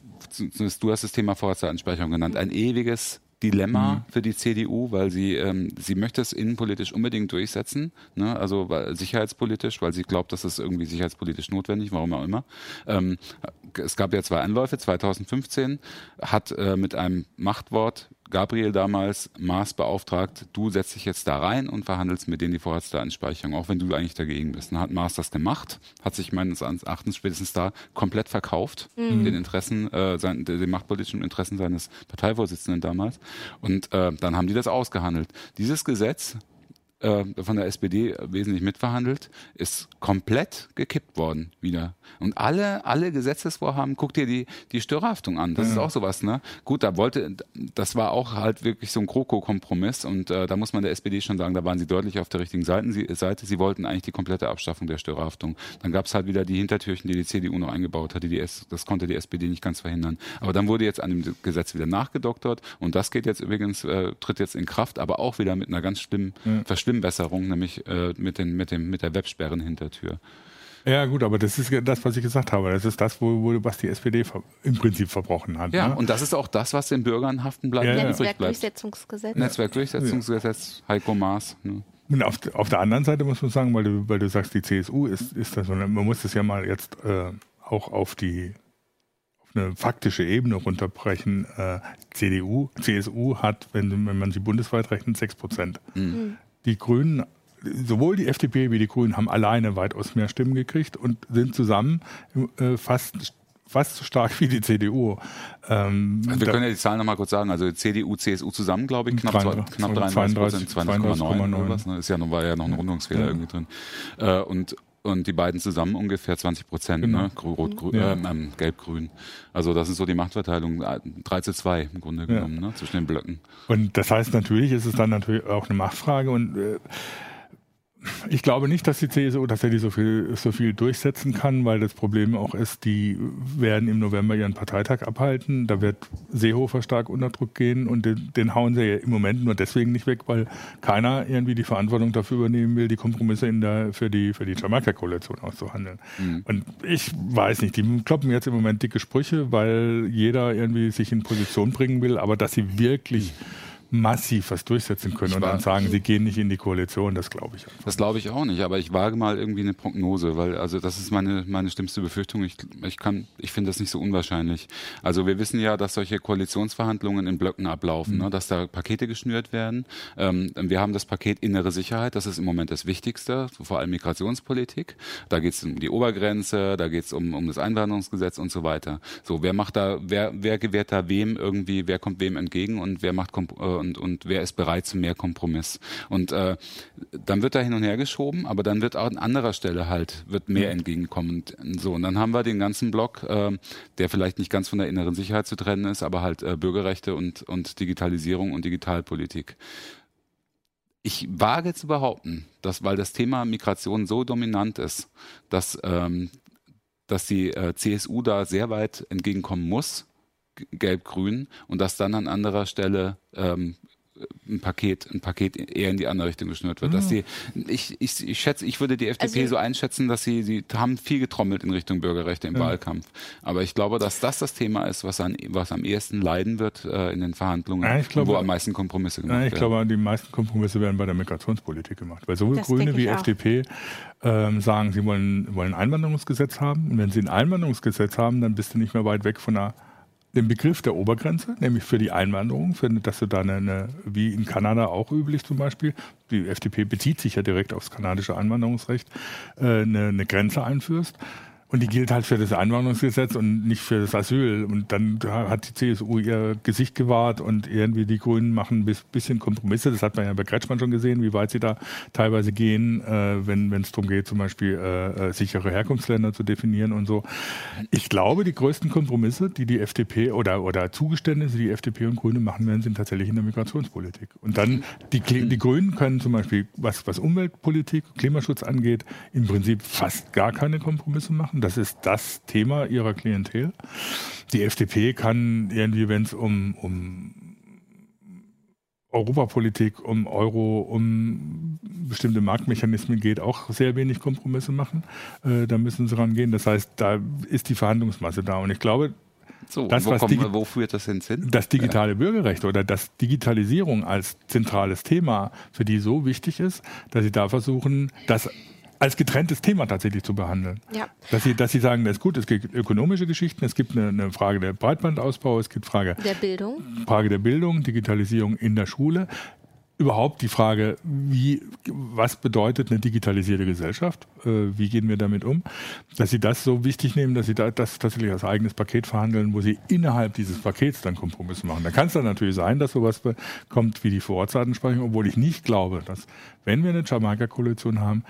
du hast das Thema Vorratsdatenspeicherung genannt, ein ewiges Dilemma mhm. für die CDU, weil sie ähm, sie möchte es innenpolitisch unbedingt durchsetzen, ne? also weil, sicherheitspolitisch, weil sie glaubt, dass es irgendwie sicherheitspolitisch notwendig, warum auch immer. Ähm, es gab ja zwei Anläufe. 2015 hat äh, mit einem Machtwort Gabriel damals Maas beauftragt, du setzt dich jetzt da rein und verhandelst mit denen die Vorratsdatenspeicherung, auch wenn du eigentlich dagegen bist. Dann hat Maas das gemacht, hat sich meines Erachtens spätestens da komplett verkauft, mhm. den Interessen, äh, sein, den machtpolitischen Interessen seines Parteivorsitzenden damals. Und äh, dann haben die das ausgehandelt. Dieses Gesetz äh, von der SPD wesentlich mitverhandelt, ist komplett gekippt worden wieder. Und alle, alle Gesetzesvorhaben, guck dir die, die Störhaftung an. Das ja. ist auch sowas, ne? Gut, da wollte, das war auch halt wirklich so ein Kroko-Kompromiss und äh, da muss man der SPD schon sagen, da waren sie deutlich auf der richtigen Seite. Sie, Seite. sie wollten eigentlich die komplette Abschaffung der Störhaftung. Dann gab es halt wieder die Hintertürchen, die die CDU noch eingebaut hatte. Die S, das konnte die SPD nicht ganz verhindern. Aber dann wurde jetzt an dem Gesetz wieder nachgedoktert und das geht jetzt übrigens, äh, tritt jetzt in Kraft, aber auch wieder mit einer ganz schlimmen ja. Verschlimmbesserung, nämlich äh, mit, den, mit, dem, mit der Websperrenhintertür. Ja, gut, aber das ist das, was ich gesagt habe. Das ist das, wo, wo was die SPD im Prinzip verbrochen hat. Ja, ne? und das ist auch das, was den Bürgern haften bleibt. Ja, ja. Netzwerkdurchsetzungsgesetz. Netzwerkdurchsetzungsgesetz, Heiko Maas. Ne? Und auf, auf, der anderen Seite muss man sagen, weil du, weil du sagst, die CSU ist, ist das, man muss das ja mal jetzt äh, auch auf die auf eine faktische Ebene runterbrechen. Äh, CDU, CSU hat, wenn, wenn man sie bundesweit rechnet, 6 Prozent. Mhm. Die Grünen sowohl die FDP wie die Grünen haben alleine weitaus mehr Stimmen gekriegt und sind zusammen äh, fast fast so stark wie die CDU. Ähm, also wir können ja die Zahlen nochmal kurz sagen. Also CDU, CSU zusammen, glaube ich, knapp, 32, knapp 33 Prozent, 32,9 ne? Ist ja noch, war ja noch ein Rundungsfehler ja. irgendwie drin. Äh, und und die beiden zusammen ungefähr 20 Prozent, genau. ne? Rot, grün, ja. äh, Gelb-Grün. Also das ist so die Machtverteilung, 3 zu 2 im Grunde genommen, ja. ne? zwischen den Blöcken. Und das heißt natürlich, ist es dann natürlich auch eine Machtfrage und äh, ich glaube nicht, dass die CSU tatsächlich so viel, so viel durchsetzen kann, weil das Problem auch ist, die werden im November ihren Parteitag abhalten. Da wird Seehofer stark unter Druck gehen und den, den hauen sie ja im Moment nur deswegen nicht weg, weil keiner irgendwie die Verantwortung dafür übernehmen will, die Kompromisse in der, für die, für die Jamaika-Koalition auszuhandeln. Mhm. Und ich weiß nicht, die kloppen jetzt im Moment dicke Sprüche, weil jeder irgendwie sich in Position bringen will, aber dass sie wirklich mhm massiv was durchsetzen können ich und dann sagen, sie gehen nicht in die Koalition, das glaube ich einfach. Das glaube ich auch nicht, aber ich wage mal irgendwie eine Prognose, weil also das ist meine meine schlimmste Befürchtung. Ich, ich kann ich finde das nicht so unwahrscheinlich. Also wir wissen ja, dass solche Koalitionsverhandlungen in Blöcken ablaufen, mhm. ne, dass da Pakete geschnürt werden. Ähm, wir haben das Paket innere Sicherheit, das ist im Moment das Wichtigste, vor allem Migrationspolitik. Da geht es um die Obergrenze, da geht es um um das Einwanderungsgesetz und so weiter. So, wer macht da wer wer gewährt da wem irgendwie, wer kommt wem entgegen und wer macht äh, und, und wer ist bereit zu mehr Kompromiss. Und äh, dann wird da hin und her geschoben, aber dann wird auch an anderer Stelle halt wird mehr mhm. entgegenkommen. Und so, und dann haben wir den ganzen Block, äh, der vielleicht nicht ganz von der inneren Sicherheit zu trennen ist, aber halt äh, Bürgerrechte und, und Digitalisierung und Digitalpolitik ich wage zu behaupten, dass weil das Thema Migration so dominant ist, dass, ähm, dass die äh, CSU da sehr weit entgegenkommen muss, gelb-grün, und dass dann an anderer Stelle ähm, ein Paket, ein Paket eher in die andere Richtung geschnürt wird. Mhm. Dass sie, ich, ich, ich schätze, ich würde die FDP also, so einschätzen, dass sie, sie haben viel getrommelt in Richtung Bürgerrechte im ja. Wahlkampf. Aber ich glaube, dass das das Thema ist, was, an, was am ehesten leiden wird äh, in den Verhandlungen, ja, glaube, wo am meisten Kompromisse gemacht ja, ich werden. Ich glaube, die meisten Kompromisse werden bei der Migrationspolitik gemacht. Weil sowohl das Grüne wie FDP ähm, sagen, sie wollen, wollen ein Einwanderungsgesetz haben. Und wenn sie ein Einwanderungsgesetz haben, dann bist du nicht mehr weit weg von einer den Begriff der Obergrenze, nämlich für die Einwanderung, für, dass du da eine, wie in Kanada auch üblich zum Beispiel, die FDP bezieht sich ja direkt aufs kanadische Einwanderungsrecht, äh, eine, eine Grenze einführst. Und die gilt halt für das Einwanderungsgesetz und nicht für das Asyl. Und dann hat die CSU ihr Gesicht gewahrt und irgendwie die Grünen machen ein bisschen Kompromisse. Das hat man ja bei Kretschmann schon gesehen, wie weit sie da teilweise gehen, äh, wenn es darum geht, zum Beispiel äh, äh, sichere Herkunftsländer zu definieren und so. Ich glaube, die größten Kompromisse, die die FDP oder, oder Zugeständnisse, die FDP und Grüne machen werden, sind tatsächlich in der Migrationspolitik. Und dann, die, die Grünen können zum Beispiel, was, was Umweltpolitik, Klimaschutz angeht, im Prinzip fast gar keine Kompromisse machen das ist das Thema ihrer Klientel. Die FDP kann irgendwie, wenn es um, um Europapolitik, um Euro, um bestimmte Marktmechanismen geht, auch sehr wenig Kompromisse machen. Äh, da müssen sie rangehen. Das heißt, da ist die Verhandlungsmasse da. Und ich glaube, so, das, wo, kommt, wo, führt das hin? Das digitale ja. Bürgerrecht oder dass Digitalisierung als zentrales Thema für die so wichtig ist, dass sie da versuchen, das als getrenntes Thema tatsächlich zu behandeln. Ja. Dass, sie, dass sie sagen, das ist gut, es gibt ökonomische Geschichten, es gibt eine, eine Frage der Breitbandausbau, es gibt Frage der Bildung. Frage der Bildung, Digitalisierung in der Schule überhaupt die Frage, wie, was bedeutet eine digitalisierte Gesellschaft? Äh, wie gehen wir damit um? Dass Sie das so wichtig nehmen, dass Sie da, das tatsächlich als eigenes Paket verhandeln, wo Sie innerhalb dieses Pakets dann Kompromisse machen. Da kann es dann natürlich sein, dass sowas kommt wie die Vorortdatensprechung, obwohl ich nicht glaube, dass, wenn wir eine Jamaika-Koalition haben,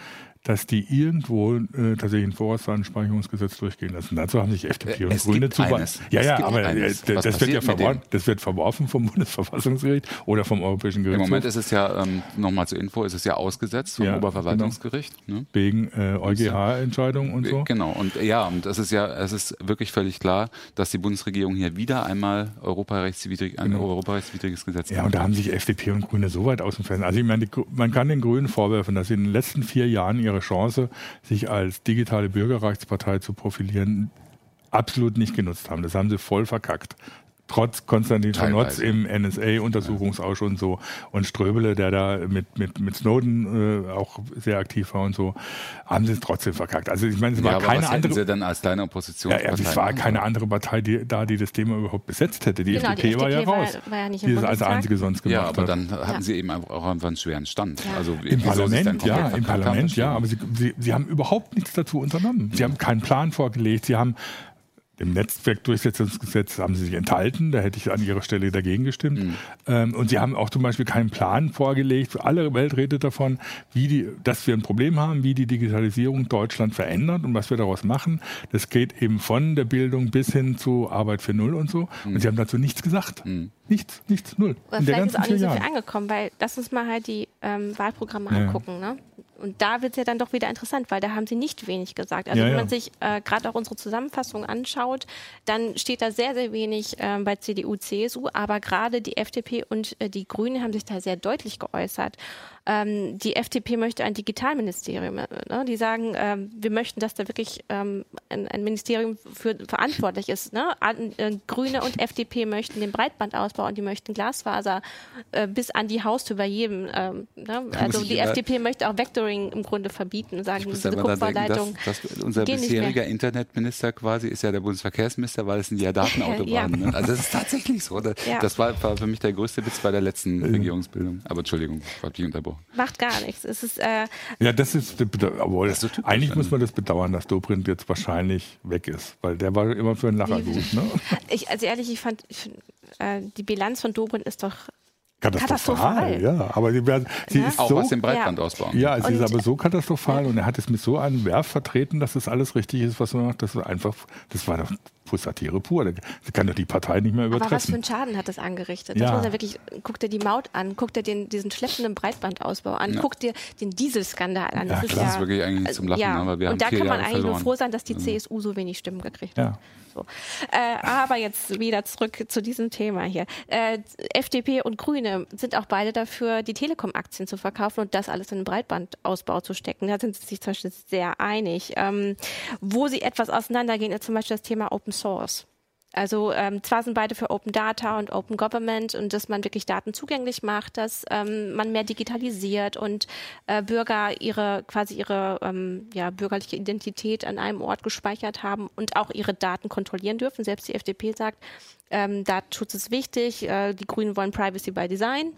dass die irgendwo äh, tatsächlich ein Vorratsdatenspeicherungsgesetz durchgehen lassen. Dazu haben sich FDP und es Grüne zu Ja, ja, aber eines. Äh, das wird ja verworfen, das wird verworfen vom Bundesverfassungsgericht oder vom Europäischen Gerichtshof. Im Moment ist es ja, ähm, nochmal zur Info, ist es ja ausgesetzt vom ja, Oberverwaltungsgericht. Genau. Ne? Wegen äh, EuGH-Entscheidungen und so. Genau, und ja, und es ist ja, es ist wirklich völlig klar, dass die Bundesregierung hier wieder einmal europarechtswidrig, ein genau. europarechtswidriges Gesetz Ja, und da haben sich FDP und Grüne so weit aus dem Fenster. Also ich meine, die, man kann den Grünen vorwerfen, dass sie in den letzten vier Jahren ihre ihre Chance, sich als digitale Bürgerrechtspartei zu profilieren, absolut nicht genutzt haben. Das haben sie voll verkackt trotz Konstantin Schanotz im NSA-Untersuchungsausschuss und so und Ströbele, der da mit, mit, mit Snowden äh, auch sehr aktiv war und so, haben sie es trotzdem verkackt. Also ich meine, es war ja, keine andere. Sie dann als kleine Oppositionspartei? Ja, es war keine andere Partei die, da, die das Thema überhaupt besetzt hätte. Die, genau, FDP, die FDP war ja raus, war, war ja nicht die das als einzige sonst gemacht Ja, aber hat. dann hatten ja. sie eben auch einfach einen schweren Stand. Ja. Also Im Parlament, ja, im Parlament, ja, aber sie, sie, sie haben überhaupt nichts dazu unternommen. Sie haben keinen Plan vorgelegt, sie haben im Netzwerkdurchsetzungsgesetz haben sie sich enthalten, da hätte ich an ihrer Stelle dagegen gestimmt. Mhm. Ähm, und sie haben auch zum Beispiel keinen Plan vorgelegt, alle Welt redet davon, wie die, dass wir ein Problem haben, wie die Digitalisierung Deutschland verändert und was wir daraus machen. Das geht eben von der Bildung bis hin zu Arbeit für Null und so. Mhm. Und sie haben dazu nichts gesagt. Mhm. Nichts, nichts, null. Aber In vielleicht ist auch nicht so viel angekommen, weil lass uns mal halt die ähm, Wahlprogramme ja. angucken. Ne? Und da wird es ja dann doch wieder interessant, weil da haben sie nicht wenig gesagt. Also ja, wenn man sich äh, gerade auch unsere Zusammenfassung anschaut, dann steht da sehr, sehr wenig äh, bei CDU, CSU, aber gerade die FDP und äh, die Grünen haben sich da sehr deutlich geäußert. Ähm, die FDP möchte ein Digitalministerium. Äh, ne? Die sagen, ähm, wir möchten, dass da wirklich ähm, ein, ein, Ministerium für verantwortlich ist. Ne? An, äh, Grüne und FDP möchten den Breitbandausbau und die möchten Glasfaser äh, bis an die Haustür bei jedem. Ähm, ne? Also die FDP möchte auch Vectoring im Grunde verbieten und sagen, diese Kupferleitung. Das, das unser bisheriger Internetminister quasi ist ja der Bundesverkehrsminister, weil es sind ja Datenautobahnen. ja. Ne? Also das ist tatsächlich so. Das, ja. das war, war, für mich der größte Witz bei der letzten Regierungsbildung. Aber Entschuldigung, ich habe dich unterbrochen. Macht gar nichts. Es ist, äh ja, das ist, obwohl, das ist eigentlich muss man das bedauern, dass Dobrindt jetzt wahrscheinlich weg ist, weil der war immer für einen Lacher gut. Ne? Ich, also ehrlich, ich fand, ich, äh, die Bilanz von Dobrindt ist doch Katastrophal, ja. Aber sie, sie ja. ist auch so, was den Breitbandausbau Ja, sie und ist aber so katastrophal ja. und er hat es mit so einem Werf vertreten, dass das alles richtig ist, was er macht. Das war einfach, das war doch Satire pur. Sie kann doch die Partei nicht mehr übertreffen. Aber was für einen Schaden hat das angerichtet? Ja. Das muss er wirklich, guck dir die Maut an, guck dir den, diesen schleppenden Breitbandausbau an, ja. guck dir den Dieselskandal an. Das, ja, ist, klar. das ist wirklich eigentlich zum Lachen, ja. aber wir und haben da kann man Jahre eigentlich verloren. nur froh sein, dass die CSU so wenig Stimmen gekriegt hat. Ja. So. Äh, aber jetzt wieder zurück zu diesem Thema hier. Äh, FDP und Grüne sind auch beide dafür, die Telekom-Aktien zu verkaufen und das alles in den Breitbandausbau zu stecken. Da sind sie sich zum Beispiel sehr einig. Ähm, wo sie etwas auseinandergehen, ist zum Beispiel das Thema Open Source. Also ähm, zwar sind beide für Open Data und Open Government und dass man wirklich Daten zugänglich macht, dass ähm, man mehr digitalisiert und äh, Bürger ihre quasi ihre ähm, ja, bürgerliche Identität an einem Ort gespeichert haben und auch ihre Daten kontrollieren dürfen. Selbst die FDP sagt, ähm, Datenschutz ist wichtig. Äh, die Grünen wollen Privacy by Design.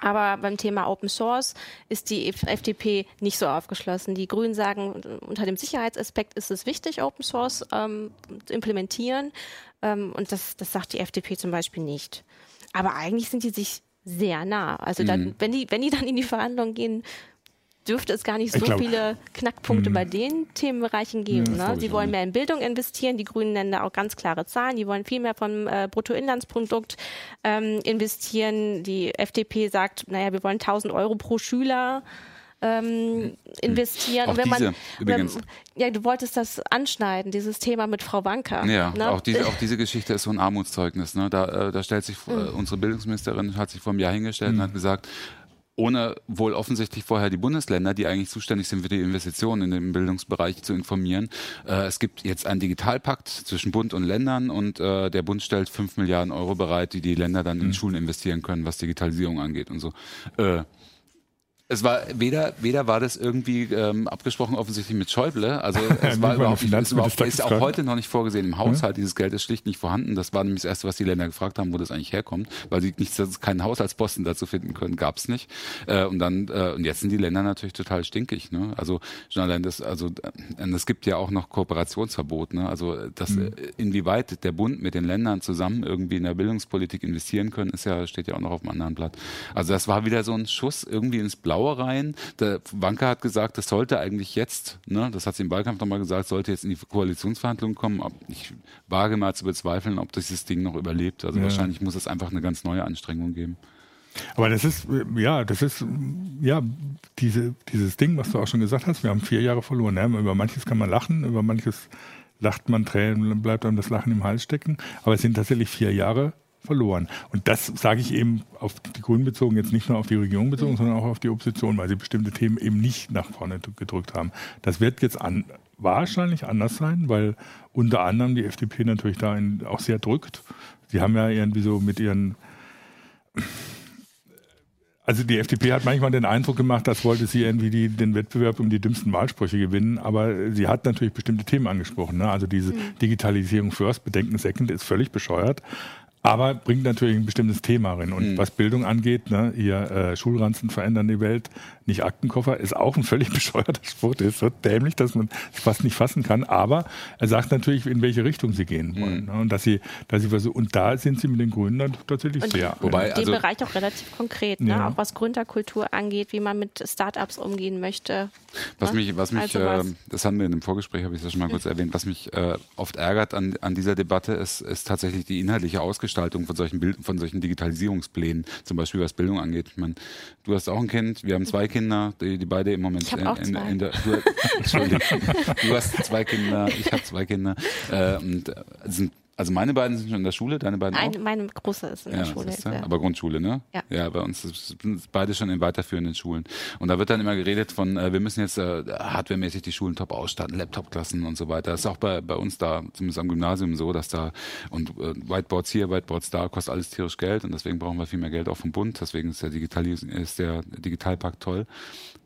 Aber beim Thema Open Source ist die FDP nicht so aufgeschlossen. Die Grünen sagen, unter dem Sicherheitsaspekt ist es wichtig, Open Source ähm, zu implementieren. Ähm, und das, das sagt die FDP zum Beispiel nicht. Aber eigentlich sind die sich sehr nah. Also dann, mhm. wenn die, wenn die dann in die Verhandlungen gehen, dürfte es gar nicht so glaub, viele Knackpunkte mh. bei den Themenbereichen geben. Ja, ne? Sie wollen mehr in Bildung investieren. Die Grünen nennen da auch ganz klare Zahlen. Die wollen viel mehr vom äh, Bruttoinlandsprodukt ähm, investieren. Die FDP sagt, naja, wir wollen 1000 Euro pro Schüler ähm, investieren. Auch wenn diese, man, übrigens. Wenn, ja, du wolltest das anschneiden, dieses Thema mit Frau Wanka. Ja, ne? auch, diese, auch diese Geschichte ist so ein Armutszeugnis. Ne? Da, äh, da stellt sich äh, unsere Bildungsministerin hat sich vor einem Jahr hingestellt mhm. und hat gesagt, ohne wohl offensichtlich vorher die Bundesländer, die eigentlich zuständig sind für die Investitionen in den Bildungsbereich zu informieren. Äh, es gibt jetzt einen Digitalpakt zwischen Bund und Ländern und äh, der Bund stellt fünf Milliarden Euro bereit, die die Länder dann in mhm. Schulen investieren können, was Digitalisierung angeht und so. Äh, es war weder, weder war das irgendwie ähm, abgesprochen offensichtlich mit Schäuble. Also es war überhaupt nicht, ist, überhaupt, ist auch heute noch nicht vorgesehen im Haushalt. Dieses Geld ist schlicht nicht vorhanden. Das war nämlich das Erste, was die Länder gefragt haben, wo das eigentlich herkommt, weil sie nicht keinen Haushaltsposten dazu finden können, gab es nicht. Äh, und dann äh, und jetzt sind die Länder natürlich total stinkig. Ne? Also schon allein das, also äh, es gibt ja auch noch Kooperationsverbot. Ne? Also das, mhm. Äh, inwieweit der Bund mit den Ländern zusammen irgendwie in der Bildungspolitik investieren können, ist ja steht ja auch noch auf dem anderen Blatt. Also das war wieder so ein Schuss irgendwie ins Blaue rein. Der Wanka hat gesagt, das sollte eigentlich jetzt, ne, das hat sie im Wahlkampf nochmal gesagt, sollte jetzt in die Koalitionsverhandlungen kommen. Ich wage mal zu bezweifeln, ob dieses Ding noch überlebt. Also ja. wahrscheinlich muss es einfach eine ganz neue Anstrengung geben. Aber das ist, ja, das ist, ja, diese, dieses Ding, was du auch schon gesagt hast, wir haben vier Jahre verloren. Ja? Über manches kann man lachen, über manches lacht man Tränen, bleibt einem das Lachen im Hals stecken. Aber es sind tatsächlich vier Jahre verloren. Und das sage ich eben auf die Grünen bezogen, jetzt nicht nur auf die Regierung bezogen, sondern auch auf die Opposition, weil sie bestimmte Themen eben nicht nach vorne gedrückt haben. Das wird jetzt an, wahrscheinlich anders sein, weil unter anderem die FDP natürlich da auch sehr drückt. Sie haben ja irgendwie so mit ihren also die FDP hat manchmal den Eindruck gemacht, das wollte sie irgendwie die, den Wettbewerb um die dümmsten Wahlsprüche gewinnen, aber sie hat natürlich bestimmte Themen angesprochen. Ne? Also diese mhm. Digitalisierung first, Bedenken second ist völlig bescheuert. Aber bringt natürlich ein bestimmtes Thema rein. Und mhm. was Bildung angeht, ne, hier äh, Schulranzen verändern die Welt, nicht Aktenkoffer, ist auch ein völlig bescheuerter Spruch. Der ist so dämlich, dass man es fast nicht fassen kann. Aber er sagt natürlich, in welche Richtung sie gehen wollen. Mhm. Ne, und dass sie, dass sie versuchen, und da sind sie mit den Grünen dann tatsächlich und sehr. Wobei, in dem also, Bereich auch relativ konkret, ne? Ja. auch was Gründerkultur angeht, wie man mit Startups umgehen möchte. Was ne? mich, was mich, also äh, das haben wir in dem Vorgespräch, habe ich das schon mal kurz erwähnt, was mich äh, oft ärgert an, an dieser Debatte ist, ist tatsächlich die inhaltliche Ausgestaltung Ausgestaltung von solchen Bild, von solchen Digitalisierungsplänen, zum Beispiel was Bildung angeht. Ich meine, du hast auch ein Kind, wir haben zwei Kinder, die, die beide im Moment ich in, in, in, der du, Entschuldigung, du hast zwei Kinder, ich habe zwei Kinder äh, und äh, sind also meine beiden sind schon in der Schule, deine beiden Ein, auch? Meine große ist in ja, der Schule. Ja. Aber Grundschule, ne? Ja. Ja, bei uns sind beide schon in weiterführenden Schulen. Und da wird dann immer geredet von, äh, wir müssen jetzt äh, hardwaremäßig die Schulen top ausstatten, Laptop-Klassen und so weiter. Das ist auch bei, bei uns da, zumindest am Gymnasium so, dass da, und äh, Whiteboards hier, Whiteboards da, kostet alles tierisch Geld und deswegen brauchen wir viel mehr Geld auch vom Bund. Deswegen ist der, Digitalis ist der Digitalpakt toll.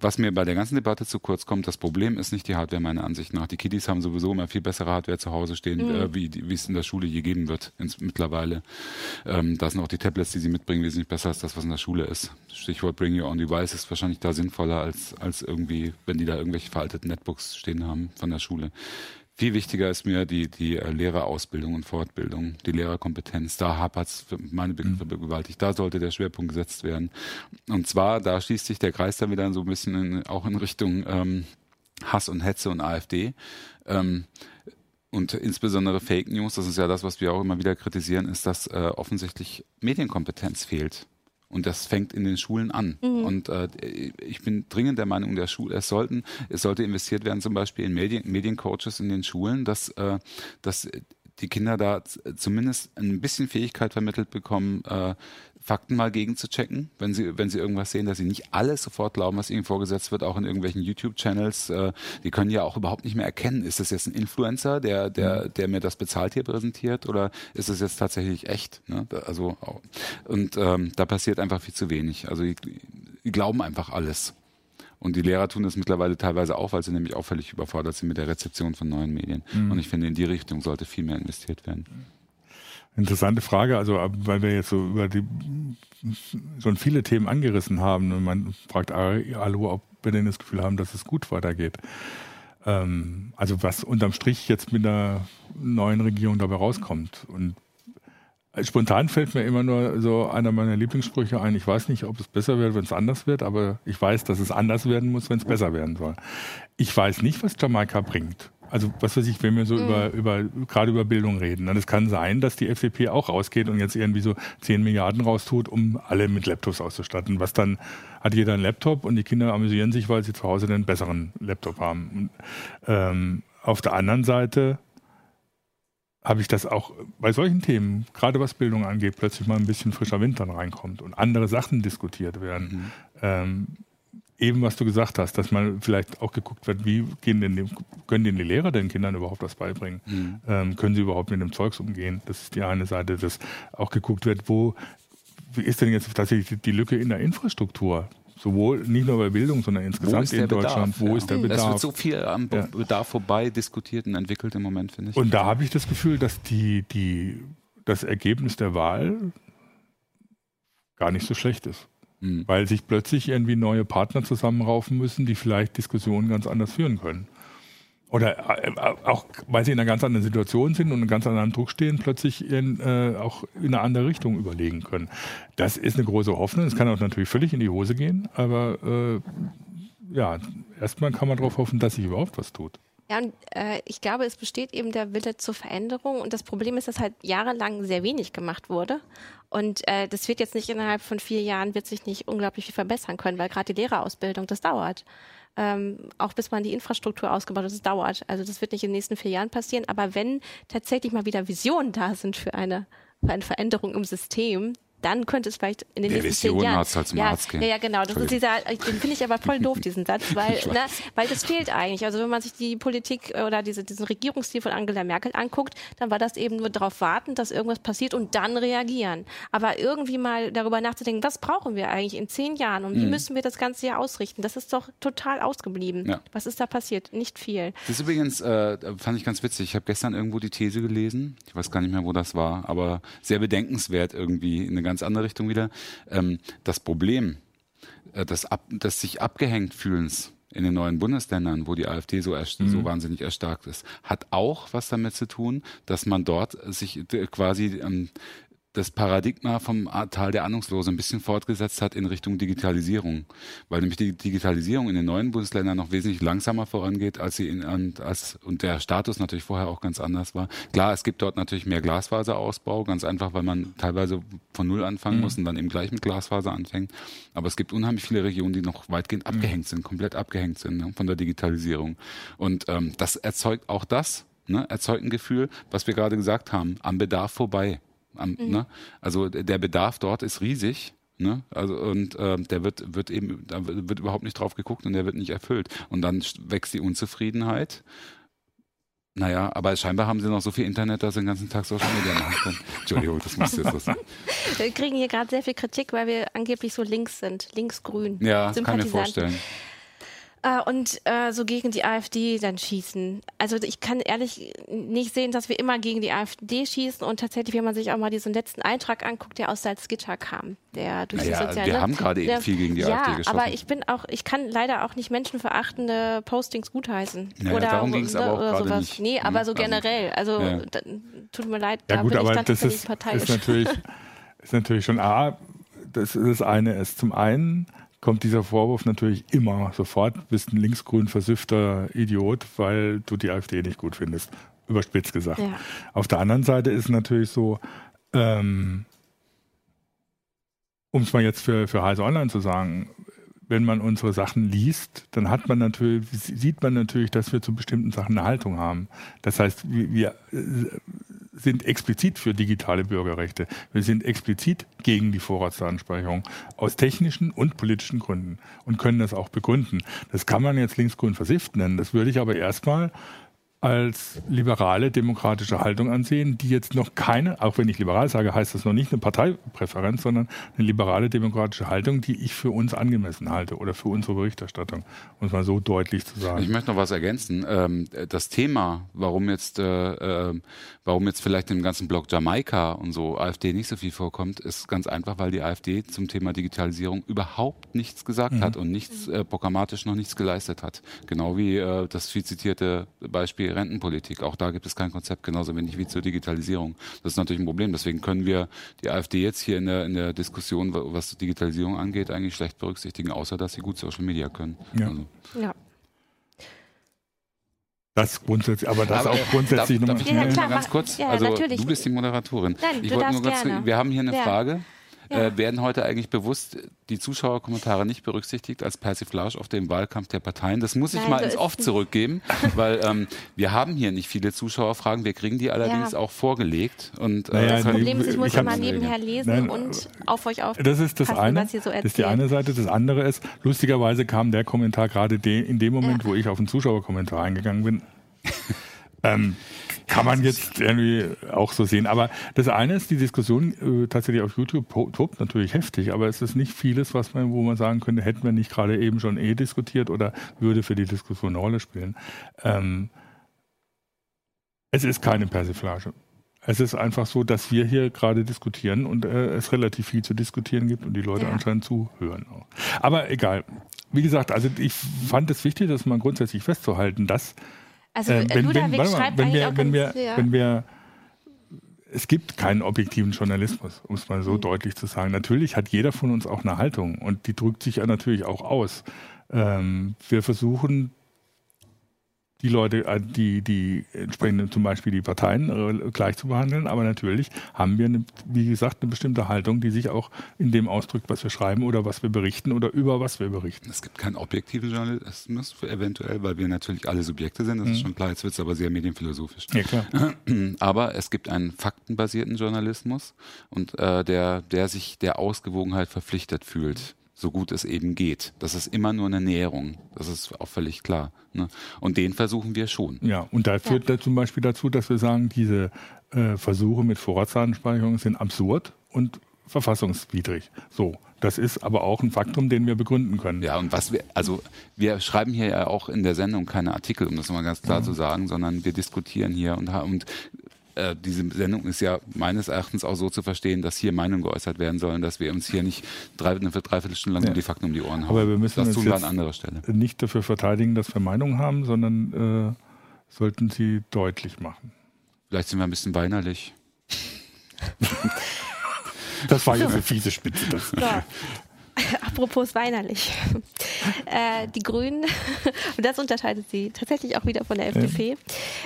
Was mir bei der ganzen Debatte zu kurz kommt, das Problem ist nicht die Hardware meiner Ansicht nach. Die Kiddies haben sowieso immer viel bessere Hardware zu Hause stehen, mhm. äh, wie, es in der Schule je geben wird ins, mittlerweile. Ähm, da sind auch die Tablets, die sie mitbringen, wesentlich besser als das, was in der Schule ist. Stichwort Bring Your Own Device ist wahrscheinlich da sinnvoller als, als irgendwie, wenn die da irgendwelche veralteten Netbooks stehen haben von der Schule Viel wichtiger ist mir die, die äh, Lehrerausbildung und Fortbildung, die Lehrerkompetenz. Da hapert es meine Begriffe mhm. gewaltig. Da sollte der Schwerpunkt gesetzt werden. Und zwar, da schließt sich der Kreis dann wieder so ein bisschen in, auch in Richtung ähm, Hass und Hetze und AfD. Ähm, und insbesondere Fake News, das ist ja das, was wir auch immer wieder kritisieren, ist, dass äh, offensichtlich Medienkompetenz fehlt. Und das fängt in den Schulen an. Mhm. Und äh, ich bin dringend der Meinung, der Schule, es sollten, es sollte investiert werden, zum Beispiel in Medien, Mediencoaches in den Schulen, dass, äh, dass die Kinder da zumindest ein bisschen Fähigkeit vermittelt bekommen, äh, Fakten mal gegenzuchecken, wenn sie, wenn sie irgendwas sehen, dass sie nicht alles sofort glauben, was ihnen vorgesetzt wird, auch in irgendwelchen YouTube-Channels. Äh, die können ja auch überhaupt nicht mehr erkennen, ist das jetzt ein Influencer, der, der, mhm. der mir das bezahlt hier präsentiert oder ist es jetzt tatsächlich echt? Ne? Also, und ähm, da passiert einfach viel zu wenig. Also die, die glauben einfach alles. Und die Lehrer tun das mittlerweile teilweise auch, weil sie nämlich auch völlig überfordert sind mit der Rezeption von neuen Medien. Mhm. Und ich finde, in die Richtung sollte viel mehr investiert werden. Interessante Frage, also weil wir jetzt so über die schon viele Themen angerissen haben und man fragt hallo, ob wir denn das Gefühl haben, dass es gut weitergeht. Ähm, also was unterm Strich jetzt mit der neuen Regierung dabei rauskommt. Und spontan fällt mir immer nur so einer meiner Lieblingssprüche ein. Ich weiß nicht, ob es besser wird, wenn es anders wird, aber ich weiß, dass es anders werden muss, wenn es besser werden soll. Ich weiß nicht, was Jamaika bringt also was weiß ich, wenn wir so mhm. über, über gerade über Bildung reden, dann es kann sein, dass die FDP auch rausgeht und jetzt irgendwie so 10 Milliarden raustut, um alle mit Laptops auszustatten. Was dann hat jeder einen Laptop und die Kinder amüsieren sich, weil sie zu Hause einen besseren Laptop haben. Und, ähm, auf der anderen Seite habe ich das auch bei solchen Themen, gerade was Bildung angeht, plötzlich mal ein bisschen frischer Wind dann reinkommt und andere Sachen diskutiert werden. Mhm. Ähm, eben, was du gesagt hast, dass man vielleicht auch geguckt wird, wie gehen denn die, können denn die Lehrer den Kindern überhaupt was beibringen? Mhm. Ähm, können sie überhaupt mit dem Zeugs umgehen? Das ist die eine Seite, dass auch geguckt wird, wo, wie ist denn jetzt tatsächlich die Lücke in der Infrastruktur? Sowohl nicht nur bei Bildung, sondern insgesamt in Deutschland. Bedarf? Wo ja. ist der Bedarf? Es wird so viel am ja. Bedarf vorbei diskutiert und entwickelt im Moment, finde ich. Und da habe ich das Gefühl, dass die, die, das Ergebnis der Wahl gar nicht so schlecht ist. Mhm. Weil sich plötzlich irgendwie neue Partner zusammenraufen müssen, die vielleicht Diskussionen ganz anders führen können. Oder äh, auch, weil sie in einer ganz anderen Situation sind und in ganz anderen Druck stehen, plötzlich in, äh, auch in eine andere Richtung überlegen können. Das ist eine große Hoffnung. Es kann auch natürlich völlig in die Hose gehen, aber äh, ja, erstmal kann man darauf hoffen, dass sich überhaupt was tut. Ja, und äh, ich glaube, es besteht eben der Wille zur Veränderung. Und das Problem ist, dass halt jahrelang sehr wenig gemacht wurde. Und äh, das wird jetzt nicht innerhalb von vier Jahren, wird sich nicht unglaublich viel verbessern können, weil gerade die Lehrerausbildung, das dauert. Ähm, auch bis man die Infrastruktur ausgebaut hat, das dauert. Also das wird nicht in den nächsten vier Jahren passieren. Aber wenn tatsächlich mal wieder Visionen da sind für eine, für eine Veränderung im System, dann könnte es vielleicht in den Der nächsten zehn Jahren. Halt zum ja, Arzt gehen. Ja, ja, genau. Das ist dieser, den finde ich aber voll doof, diesen Satz, weil, ne, weil das fehlt eigentlich. Also wenn man sich die Politik oder diese, diesen Regierungsstil von Angela Merkel anguckt, dann war das eben nur darauf warten, dass irgendwas passiert und dann reagieren. Aber irgendwie mal darüber nachzudenken, was brauchen wir eigentlich in zehn Jahren und wie mhm. müssen wir das Ganze hier ausrichten? Das ist doch total ausgeblieben. Ja. Was ist da passiert? Nicht viel. Das ist übrigens, äh, fand ich ganz witzig. Ich habe gestern irgendwo die These gelesen. Ich weiß gar nicht mehr, wo das war, aber sehr bedenkenswert irgendwie in eine ganz andere Richtung wieder ähm, das Problem äh, des, Ab des sich abgehängt fühlens in den neuen Bundesländern, wo die AfD so, mhm. so wahnsinnig erstarkt ist, hat auch was damit zu tun, dass man dort sich quasi ähm, das Paradigma vom Tal der Ahnungslosen ein bisschen fortgesetzt hat in Richtung Digitalisierung, weil nämlich die Digitalisierung in den neuen Bundesländern noch wesentlich langsamer vorangeht, als sie in als und der Status natürlich vorher auch ganz anders war. Klar, es gibt dort natürlich mehr Glasfaserausbau, ganz einfach, weil man teilweise von null anfangen mhm. muss und dann eben gleich mit Glasfaser anfängt. Aber es gibt unheimlich viele Regionen, die noch weitgehend mhm. abgehängt sind, komplett abgehängt sind ne, von der Digitalisierung. Und ähm, das erzeugt auch das, ne, erzeugt ein Gefühl, was wir gerade gesagt haben, am Bedarf vorbei. Am, mhm. ne? Also der Bedarf dort ist riesig. Ne? Also und äh, der wird wird eben da wird überhaupt nicht drauf geguckt und der wird nicht erfüllt und dann wächst die Unzufriedenheit. Naja, aber scheinbar haben sie noch so viel Internet, dass sie den ganzen Tag Social Media machen können. Entschuldigung, das muss jetzt so sein. Wir kriegen hier gerade sehr viel Kritik, weil wir angeblich so links sind, linksgrün. Ja, kann ich mir vorstellen. Äh, und äh, so gegen die AfD dann schießen. Also ich kann ehrlich nicht sehen, dass wir immer gegen die AfD schießen und tatsächlich, wenn man sich auch mal diesen letzten Eintrag anguckt, der aus Salzgitter kam, der durch naja, die sozialen wir haben gerade eben viel gegen die ja, AfD geschossen. aber ich bin auch, ich kann leider auch nicht menschenverachtende Postings gutheißen. Naja, oder darum ging's ne, aber auch oder gerade sowas. nicht. Nee, aber so Also, generell. Also ja. da, tut mir leid, Ja da gut, bin ich aber dann das ist, parteiisch. ist, natürlich, ist natürlich schon A, das, das eine ist zum einen kommt dieser Vorwurf natürlich immer sofort, bist ein linksgrün versüffter Idiot, weil du die AfD nicht gut findest. Überspitzt gesagt. Ja. Auf der anderen Seite ist natürlich so, ähm, um es mal jetzt für, für Heise Online zu sagen, wenn man unsere Sachen liest, dann hat man natürlich, sieht man natürlich, dass wir zu bestimmten Sachen eine Haltung haben. Das heißt, wir, wir äh, sind explizit für digitale Bürgerrechte. Wir sind explizit gegen die Vorratsdatenspeicherung aus technischen und politischen Gründen und können das auch begründen. Das kann man jetzt linksgrün versifft nennen. Das würde ich aber erstmal als liberale demokratische Haltung ansehen, die jetzt noch keine, auch wenn ich liberal sage, heißt das noch nicht eine Parteipräferenz, sondern eine liberale demokratische Haltung, die ich für uns angemessen halte oder für unsere Berichterstattung, um es mal so deutlich zu Ich sagen. möchte noch was ergänzen. Ähm, das Thema, warum jetzt, äh, äh, warum jetzt vielleicht im ganzen Block Jamaika und so AfD nicht so viel vorkommt, ist ganz einfach, weil die AfD zum Thema Digitalisierung überhaupt nichts gesagt hat und nichts äh, programmatisch noch nichts geleistet hat. Genau wie äh, das viel zitierte Beispiel Rentenpolitik. Auch da gibt es kein Konzept, genauso wenig wie zur Digitalisierung. Das ist natürlich ein Problem. Deswegen können wir die AfD jetzt hier in der, in der Diskussion, wa- was Digitalisierung angeht, eigentlich schlecht berücksichtigen, außer dass sie gut Social Media können. Ja. Also. ja. Das grundsätzlich, aber das Aber, auch grundsätzlich darf, nochmal. darf ich Ja, klar, ganz kurz? ja, also natürlich. du bist die Moderatorin. Nein, ich du wollte darfst nur ganz, gerne. wir haben hier eine Ja. Frage. Ja. Äh, werden heute eigentlich bewusst die Zuschauerkommentare nicht berücksichtigt als Persiflage auf den Wahlkampf der Parteien? Das muss ich Nein, mal so ins Off zurückgeben, weil ähm, wir haben hier nicht viele Zuschauerfragen. Wir kriegen die allerdings Ja. auch vorgelegt. Und, äh, Naja, Das die- Problem ist, ich ich muss hab's- immer nebenher lesen Nein, und auf euch auf. Das ist das eine. was ihr so das ist die erzählt. eine Seite. Das andere ist, lustigerweise kam der Kommentar gerade de, in dem Moment, Ja. wo ich auf den Zuschauerkommentar eingegangen bin. ähm, kann man jetzt irgendwie auch so sehen. Aber das eine ist, die Diskussion äh, tatsächlich auf YouTube to- tobt natürlich heftig, aber es ist nicht vieles, was man, wo man sagen könnte, hätten wir nicht gerade eben schon eh diskutiert oder würde für die Diskussion eine Rolle spielen. Ähm, es ist keine Persiflage. Es ist einfach so, dass wir hier gerade diskutieren und äh, es relativ viel zu diskutieren gibt und die Leute Ja. anscheinend zuhören. Auch. Aber egal. Wie gesagt, also ich fand es wichtig, das mal grundsätzlich festzuhalten, dass Also äh, wenn, Ludwig wenn, schreibt wenn, wir, wenn, wir, ja. wenn wir, es gibt keinen objektiven Journalismus, um es mal Mhm. so deutlich zu sagen. Natürlich hat jeder von uns auch eine Haltung und die drückt sich ja natürlich auch aus. Ähm, wir versuchen die Leute, äh, die, die entsprechenden, zum Beispiel die Parteien äh, gleich zu behandeln, aber natürlich haben wir, eine, wie gesagt, eine bestimmte Haltung, die sich auch in dem ausdrückt, was wir schreiben oder was wir berichten oder über was wir berichten. Es gibt keinen objektiven Journalismus eventuell, weil wir natürlich alle Subjekte sind, Mhm. das ist schon klar, jetzt wird es aber sehr medienphilosophisch. Ja, klar. Aber es gibt einen faktenbasierten Journalismus und äh, der, der sich der Ausgewogenheit verpflichtet fühlt, so gut es eben geht. Das ist immer nur eine Näherung, das ist auch völlig klar. Ne? Und den versuchen wir schon. Ja, und da führt da zum Beispiel dazu, dass wir sagen, diese äh, Versuche mit Vorratsdatenspeicherung sind absurd und verfassungswidrig. So, das ist aber auch ein Faktum, den wir begründen können. Ja, und was wir, also wir schreiben hier ja auch in der Sendung keine Artikel, um das mal ganz klar zu sagen, sondern wir diskutieren hier und, und äh, diese Sendung ist ja meines Erachtens auch so zu verstehen, dass hier Meinungen geäußert werden sollen, dass wir uns hier nicht drei, eine Dreiviertelstunde lang Ja. nur die Fakten um die Ohren hauen. Aber wir müssen das uns tun wir an anderer Stelle. Nicht dafür verteidigen, dass wir Meinung haben, sondern äh, sollten sie deutlich machen. Vielleicht sind wir ein bisschen weinerlich. Das war jetzt eine fiese Spitze. Das. So. Apropos weinerlich. Äh, die Grünen, und das unterscheidet sie tatsächlich auch wieder von der FDP,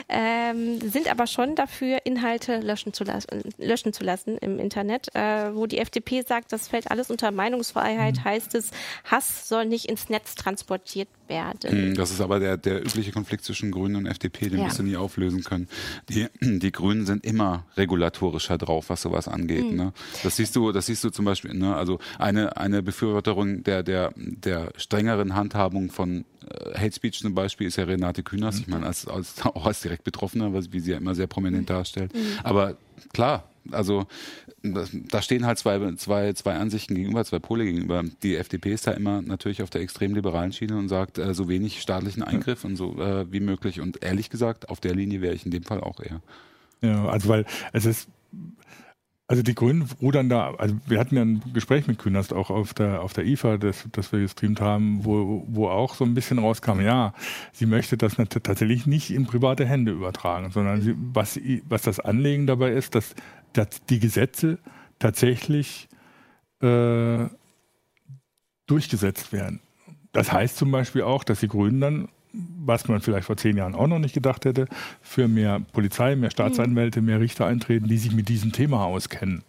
ähm, sind aber schon dafür, Inhalte löschen zu, lassen, löschen zu lassen im Internet. Äh, wo die FDP sagt, das fällt alles unter Meinungsfreiheit, heißt es, Hass soll nicht ins Netz transportiert werden. Das ist aber der, der übliche Konflikt zwischen Grünen und FDP, den Ja. wirst du nie auflösen können. Die, die Grünen sind immer regulatorischer drauf, was sowas angeht. Ne? Das siehst du, das siehst du zum Beispiel, ne? also eine, eine Befürworterin der, der, der strengeren Handhabung von äh, Hate Speech zum Beispiel ist ja Renate Künast. Ich meine, als, als, auch als direkt Betroffener, was- wie sie ja immer sehr prominent darstellt. Aber klar, Also da stehen halt zwei, zwei, zwei Ansichten gegenüber, zwei Pole gegenüber. Die FDP ist da immer natürlich auf der extrem liberalen Schiene und sagt, äh, so wenig staatlichen Eingriff und so äh, wie möglich. Und ehrlich gesagt, auf der Linie wäre ich in dem Fall auch eher. Ja, also weil es ist also die Grünen rudern da, also wir hatten ja ein Gespräch mit Künast auch auf der auf der IFA, das, das wir gestreamt haben, wo, wo auch so ein bisschen rauskam, ja, sie möchte das tatsächlich nicht in private Hände übertragen, sondern sie, was, was das Anliegen dabei ist, dass, dass die Gesetze tatsächlich äh, durchgesetzt werden. Das heißt zum Beispiel auch, dass die Grünen dann was man vielleicht vor zehn Jahren auch noch nicht gedacht hätte, für mehr Polizei, mehr Staatsanwälte, mehr Richter eintreten, die sich mit diesem Thema auskennen.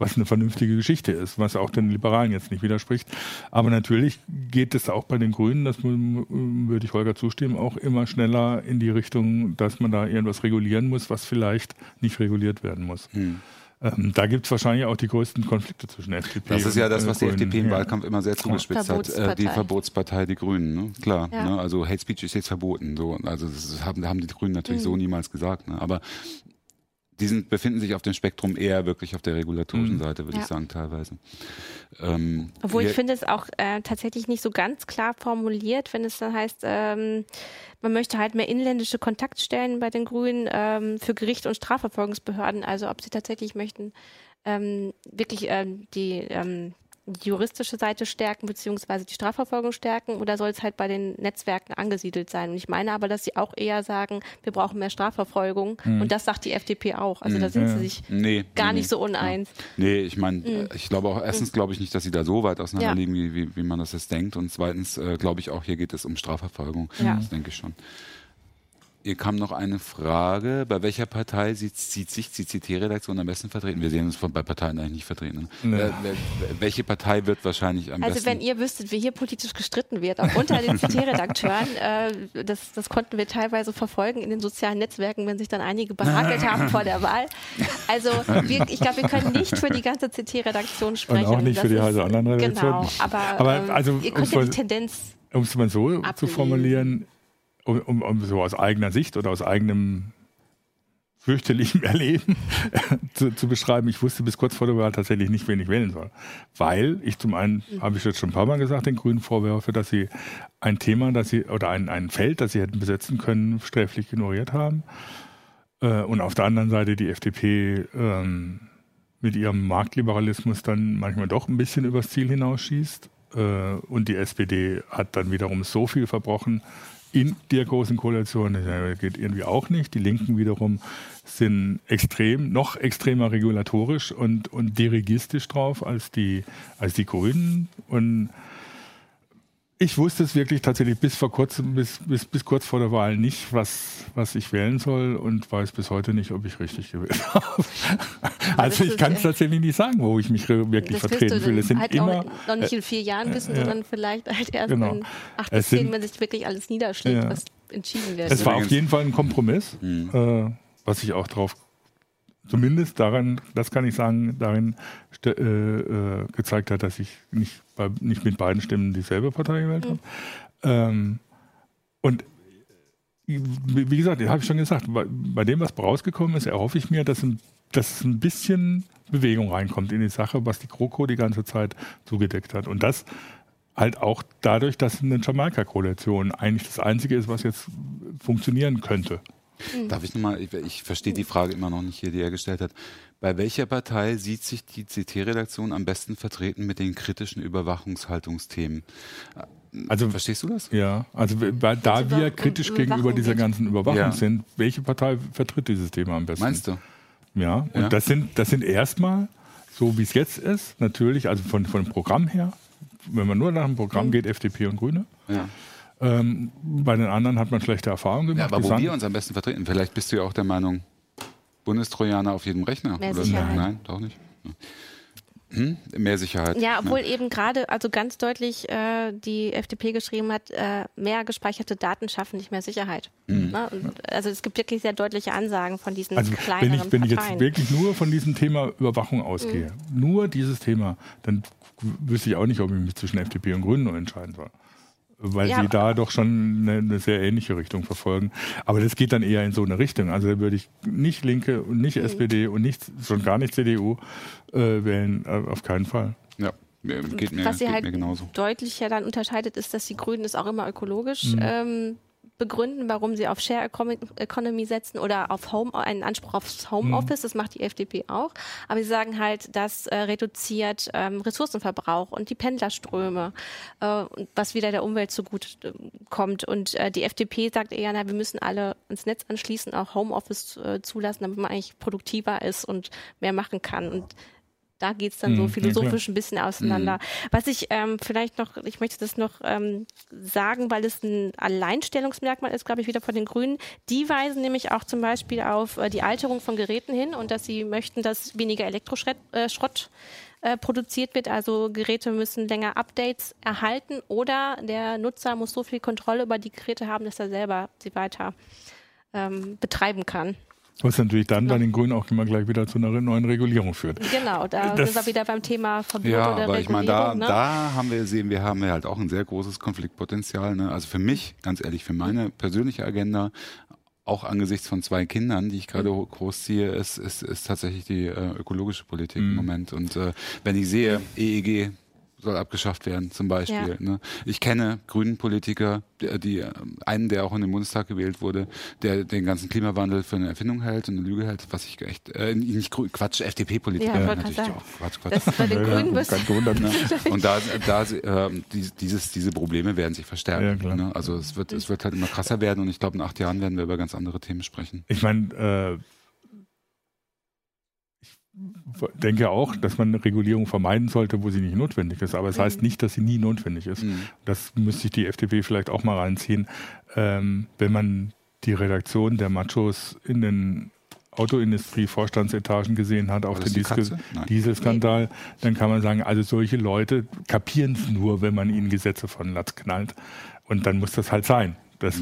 Was eine vernünftige Geschichte ist, was auch den Liberalen jetzt nicht widerspricht. Aber natürlich geht es auch bei den Grünen, das würde ich Holger zustimmen, auch immer schneller in die Richtung, dass man da irgendwas regulieren muss, was vielleicht nicht reguliert werden muss. Hm. Ähm, da gibt es wahrscheinlich auch die größten Konflikte zwischen FDP Das ist ja das, was die FDP im Wahlkampf immer sehr zugespitzt hat. Äh, die Verbotspartei, die Grünen, ne? klar. Ja. Ne? Also Hate Speech ist jetzt verboten. So. Also das haben, haben die Grünen natürlich mhm. so niemals gesagt. Ne? Aber die sind, befinden sich auf dem Spektrum eher wirklich auf der regulatorischen mhm. Seite, würde ja. ich sagen, teilweise. Ähm, Obwohl ich finde es auch äh, tatsächlich nicht so ganz klar formuliert, wenn es dann heißt, ähm, man möchte halt mehr inländische Kontaktstellen bei den Grünen ähm, für Gericht und Strafverfolgungsbehörden. Also ob sie tatsächlich möchten, ähm, wirklich ähm, die ähm, die juristische Seite stärken beziehungsweise die Strafverfolgung stärken oder soll es halt bei den Netzwerken angesiedelt sein? Und ich meine aber, dass sie auch eher sagen, wir brauchen mehr Strafverfolgung hm. und das sagt die FDP auch. Also hm. da sind ja. sie sich nee, gar nee, nicht so uneins. Ja. Nee, ich meine, hm. ich glaube auch, erstens glaube ich nicht, dass sie da so weit auseinander liegen, wie, wie, wie man das jetzt denkt und zweitens äh, glaube ich auch, hier geht es um Strafverfolgung. Das denke ich schon. Hier kam noch eine Frage. Bei welcher Partei sieht, sieht sich die CT-Redaktion am besten vertreten? Wir sehen uns bei Parteien eigentlich nicht vertreten. Nee. Äh, welche Partei wird wahrscheinlich am also besten? Also wenn ihr wüsstet, wie hier politisch gestritten wird, auch unter den CT-Redakteuren, äh, das, das konnten wir teilweise verfolgen in den sozialen Netzwerken, wenn sich dann einige behagelt haben vor der Wahl. Also wir, ich glaube, wir können nicht für die ganze CT-Redaktion sprechen. Und auch nicht das für die halbe anderen Redaktion. Genau, aber, aber ähm, also, ihr könnt ja die Tendenz um es mal so ablehnen. zu formulieren, um, um, um so aus eigener Sicht oder aus eigenem fürchterlichem Erleben zu, zu, beschreiben. Ich wusste bis kurz vor der Wahl tatsächlich nicht, wen ich wählen soll. Weil ich zum einen, mhm. habe ich jetzt schon ein paar Mal gesagt, den Grünen vorwerfe, dass sie ein Thema, dass sie, oder ein, ein Feld, das sie hätten besetzen können, sträflich ignoriert haben. Äh, und auf der anderen Seite die FDP ähm, mit ihrem Marktliberalismus dann manchmal doch ein bisschen übers Ziel hinausschießt. Äh, und die SPD hat dann wiederum so viel verbrochen, in der großen Koalition. Das geht irgendwie auch nicht. Die Linken wiederum sind extrem, noch extremer regulatorisch und, und dirigistisch drauf als die, als die Grünen. Und ich wusste es wirklich tatsächlich bis vor kurzem, bis, bis, bis kurz vor der Wahl nicht, was, was ich wählen soll und weiß bis heute nicht, ob ich richtig gewählt habe. also ich kann es tatsächlich nicht sagen, wo ich mich wirklich vertreten fühle. Es sind halt immer, noch nicht in vier Jahren wissen, äh, sondern vielleicht halt erst genau. in acht bis zehn, wenn sich wirklich alles niederschlägt, ja. was entschieden wird. Es war auf jeden Fall ein Kompromiss, mhm. äh, was ich auch darauf zumindest daran, das kann ich sagen, darin äh, äh, gezeigt hat, dass ich nicht, bei, nicht mit beiden Stimmen dieselbe Partei gewählt habe. Ähm, und wie gesagt, habe ich schon gesagt, bei, bei, dem, was rausgekommen ist, erhoffe ich mir, dass ein, dass ein bisschen Bewegung reinkommt in die Sache, was die GroKo die ganze Zeit zugedeckt hat. Und das halt auch dadurch, dass eine Jamaika-Koalition eigentlich das Einzige ist, was jetzt funktionieren könnte. Mhm. Darf ich nochmal, ich, ich verstehe die Frage immer noch nicht hier, die er gestellt hat. Bei welcher Partei sieht sich die CT-Redaktion am besten vertreten mit den kritischen Überwachungshaltungsthemen? Also verstehst du das? Ja, also da also, wir kritisch gegenüber dieser ganzen Überwachung ja. sind, welche Partei vertritt dieses Thema am besten? Meinst du? Ja, und ja. das sind das sind erstmal so wie es jetzt ist, natürlich, also von, von dem Programm her, wenn man nur nach dem Programm mhm. geht, FDP und Grüne. Ja. Ähm, bei den anderen hat man schlechte Erfahrungen gemacht. Ja, aber wo wir uns am besten vertreten, vielleicht bist du ja auch der Meinung, Bundestrojaner auf jedem Rechner. Mehr oder? Sicherheit. Nein, doch nicht. Hm? Mehr Sicherheit. Ja, obwohl ja. eben gerade, also ganz deutlich äh, die FDP geschrieben hat, äh, mehr gespeicherte Daten schaffen nicht mehr Sicherheit. Mhm. Ne? Und, also es gibt wirklich sehr deutliche Ansagen von diesen also kleineren wenn ich, wenn ich jetzt wirklich nur von diesem Thema Überwachung ausgehe, mhm. nur dieses Thema, dann wüsste ich auch nicht, ob ich mich zwischen FDP und Grünen nur entscheiden soll. Weil Ja, sie da doch schon eine, eine sehr ähnliche Richtung verfolgen. Aber das geht dann eher in so eine Richtung. Also da würde ich nicht Linke und nicht SPD und nicht, schon gar nicht CDU äh, wählen, äh, auf keinen Fall. Ja, mir- geht mir, Was sie geht halt mir genauso. deutlich ja dann unterscheidet, ist, dass die Grünen es auch immer ökologisch Mhm. ähm, begründen, warum sie auf Share Economy- setzen oder auf Home, einen Anspruch aufs Homeoffice. Das macht die FDP auch. Aber sie sagen halt, das äh, reduziert ähm, Ressourcenverbrauch und die Pendlerströme, äh, was wieder der Umwelt zugute äh, kommt. Und äh, die FDP sagt eher, na, wir müssen alle ins Netz anschließen, auch Homeoffice äh, zulassen, damit man eigentlich produktiver ist und mehr machen kann. Und da geht's dann Mhm, so ja, philosophisch ein bisschen auseinander. Mhm. Was ich ähm, vielleicht noch, ich möchte das noch ähm, sagen, weil es ein Alleinstellungsmerkmal ist, glaube ich, wieder von den Grünen. Die weisen nämlich auch zum Beispiel auf äh, die Alterung von Geräten hin und dass sie möchten, dass weniger Elektroschrott äh, Schrott, äh, produziert wird. Also Geräte müssen länger Updates erhalten oder der Nutzer muss so viel Kontrolle über die Geräte haben, dass er selber sie weiter ähm, betreiben kann. Was natürlich dann bei den Grünen auch immer gleich wieder zu einer neuen Regulierung führt. Genau, da Das- sind wir wieder beim Thema Verbot Ja, oder aber ich meine, Regulierung. da, ne? da haben wir sehen, wir haben ja halt auch ein sehr großes Konfliktpotenzial. Ne? Also für mich, ganz ehrlich, für meine persönliche Agenda, auch angesichts von zwei Kindern, die ich gerade ho- großziehe, ist, ist, ist tatsächlich die äh, ökologische Politik im Moment. Und äh, wenn ich sehe, EEG soll abgeschafft werden, zum Beispiel. Ja. Ne? Ich kenne grünen Politiker, die, die äh, einen, der auch in den Bundestag gewählt wurde, der den ganzen Klimawandel für eine Erfindung hält und eine Lüge hält, was ich echt, äh, nicht grün, Quatsch, FDP-Politiker Ja, natürlich auch. Quatsch, Quatsch. Das bei den Grünen bist ganz gewundert. Ne? Und da, da ähm, die, dieses, diese Probleme werden sich verstärken. Ja, ne? Also es wird, es wird halt immer krasser werden und ich glaube, in acht Jahren werden wir über ganz andere Themen sprechen. Ich meine, äh, denke auch, dass man eine Regulierung vermeiden sollte, wo sie nicht notwendig ist. Aber es heißt nicht, dass sie nie notwendig ist. Mhm. Das müsste sich die FDP vielleicht auch mal reinziehen. Ähm, wenn man die Redaktion der Machos in den Autoindustrie-Vorstandsetagen gesehen hat, auf War den das die Diesel-. Dieselskandal, dann kann man sagen, also solche Leute kapieren es nur, wenn man ihnen Gesetze von Latz knallt. Und dann muss das halt sein. Das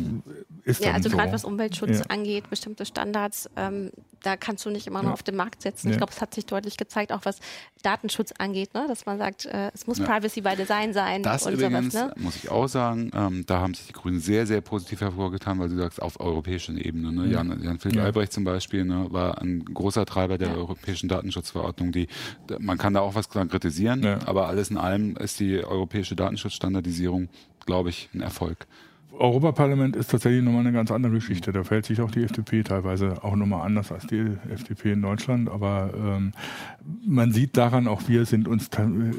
ist dann Ja, also so. gerade was Umweltschutz Ja. angeht, bestimmte Standards, ähm, da kannst du nicht immer nur Ja. auf den Markt setzen. Ich Ja. glaube, es hat sich deutlich gezeigt, auch was Datenschutz angeht, ne? dass man sagt, äh, es muss Ja. Privacy by Design sein Das und übrigens, sowas. Ne? muss ich auch sagen, ähm, da haben sich die Grünen sehr, sehr positiv hervorgetan, weil du sagst, auf europäischer Ebene. Ne? Jan, Jan Philipp Ja. Albrecht zum Beispiel ne, war ein großer Treiber der Ja. europäischen Datenschutzverordnung. Die, man kann da auch was dran kritisieren, Ja. aber alles in allem ist die europäische Datenschutzstandardisierung, glaube ich, ein Erfolg. Europaparlament ist tatsächlich nochmal eine ganz andere Geschichte. Da fällt sich auch die FDP teilweise auch nochmal anders als die FDP in Deutschland. Aber ähm, man sieht daran, auch wir sind uns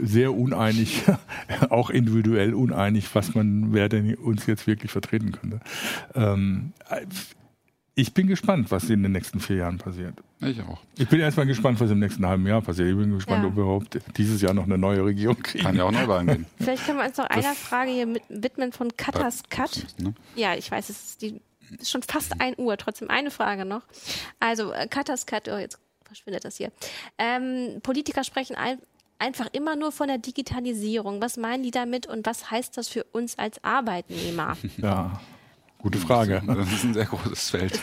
sehr uneinig, auch individuell uneinig, was man, wer denn uns jetzt wirklich vertreten könnte. Ähm, ich bin gespannt, was in den nächsten vier Jahren passiert. Ich auch. Ich bin erstmal gespannt, was im nächsten halben Jahr passiert. Ich bin gespannt, Ja. ob wir überhaupt dieses Jahr noch eine neue Regierung kriegen. Kann ja auch Neuwahlen geben. Vielleicht können wir uns noch einer Frage hier mit, widmen von Katas Cut. Ne? Ja, ich weiß, es ist, die, ist schon fast 1 Uhr, trotzdem eine Frage noch. Also, äh, Katas Cut, oh, jetzt verschwindet das hier. Ähm, Politiker sprechen ein, einfach immer nur von der Digitalisierung. Was meinen die damit und was heißt das für uns als Arbeitnehmer? Ja, gute Frage. Das ist ein sehr großes Feld.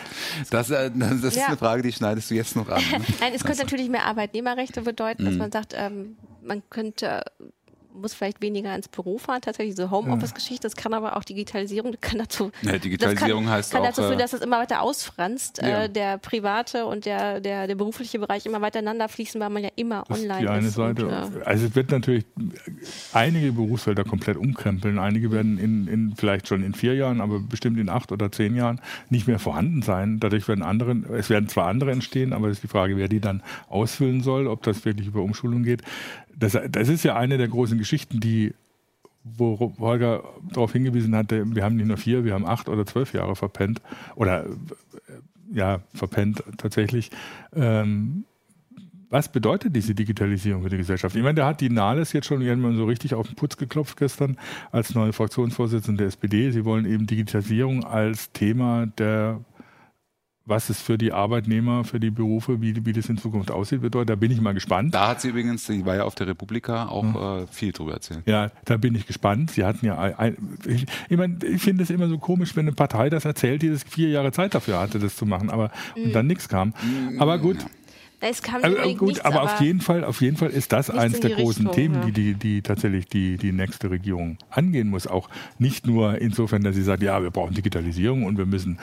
Das, äh, das ist Ja. eine Frage, die schneidest du jetzt noch an. Ne? Nein, es könnte natürlich mehr Arbeitnehmerrechte bedeuten, Mhm. dass man sagt, ähm, man könnte muss vielleicht weniger ins Büro fahren, tatsächlich so Homeoffice-Geschichte. Das kann aber auch Digitalisierung, kann dazu. Ja, Digitalisierung kann, heißt kann auch, dazu führen, äh, dass es immer weiter ausfranst, Ja. äh, der private und der, der, der berufliche Bereich immer weiter ineinander fließen, weil man ja immer Das ist online die eine ist. Seite. Und, äh, Also es wird natürlich einige Berufsfelder komplett umkrempeln. Einige werden in, in vielleicht schon in vier Jahren, aber bestimmt in acht oder zehn Jahren nicht mehr vorhanden sein. Dadurch werden andere, es werden zwar andere entstehen, aber es ist die Frage, wer die dann ausfüllen soll, ob das wirklich über Umschulung geht. Das, das ist ja eine der großen Geschichten, die wo Holger darauf hingewiesen hatte, wir haben nicht nur vier, wir haben acht oder zwölf Jahre verpennt oder äh, ja, verpennt tatsächlich. Ähm, was bedeutet diese Digitalisierung für die Gesellschaft? Ich meine, da hat die Nahles jetzt schon irgendwann so richtig auf den Putz geklopft gestern als neue Fraktionsvorsitzende der SPD. Sie wollen eben Digitalisierung als Thema der was es für die Arbeitnehmer, für die Berufe, wie, wie das in Zukunft aussieht, bedeutet. Da bin ich mal gespannt. Da hat sie übrigens, die war ja auf der Republika, auch äh, viel drüber erzählt. Ja, da bin ich gespannt. Sie hatten ja, ein, ich, ich, mein, ich finde es immer so komisch, wenn eine Partei das erzählt, die das vier Jahre Zeit dafür hatte, das zu machen, aber und dann nichts kam. Aber gut, Es kam Also, unbedingt gut, nichts, aber, auf jeden Fall, auf jeden Fall ist das eines in der großen Richtung, Themen, ja. die, die, die tatsächlich die, die nächste Regierung angehen muss. Auch nicht nur insofern, dass sie sagt, ja, wir brauchen Digitalisierung und wir müssen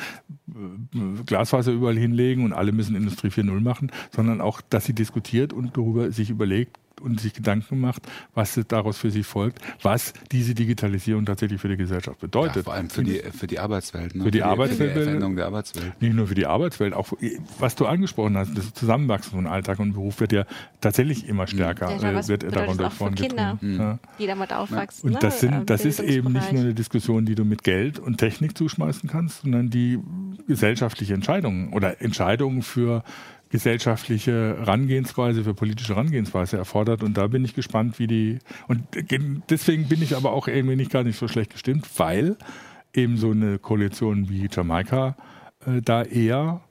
äh, Glasfaser überall hinlegen und alle müssen Industrie 4.0 machen, sondern auch, dass sie diskutiert und darüber sich überlegt und sich Gedanken macht, was daraus für sie folgt, was diese Digitalisierung tatsächlich für die Gesellschaft Ja, bedeutet. vor allem für die, für die Arbeitswelt. Ne? Für die Arbeitswelt. Für die Veränderung der Arbeitswelt. nicht nur für die Arbeitswelt, auch was du angesprochen hast, das Zusammenwachsen von Alltag und Beruf wird ja tatsächlich immer stärker, Ja, ja, äh, was wird durch auch für Kinder? vorangetrieben. Ja. die damit aufwachsen. Und das, sind, das ist eben nicht nur eine Diskussion, die du mit Geld und Technik zuschmeißen kannst, sondern die gesellschaftliche Entscheidungen oder Entscheidungen für gesellschaftliche Herangehensweise, für politische Herangehensweise erfordert. Und da bin ich gespannt, wie die. Und deswegen bin ich aber auch irgendwie nicht gar nicht so schlecht gestimmt, weil eben so eine Koalition wie Jamaika äh, da eher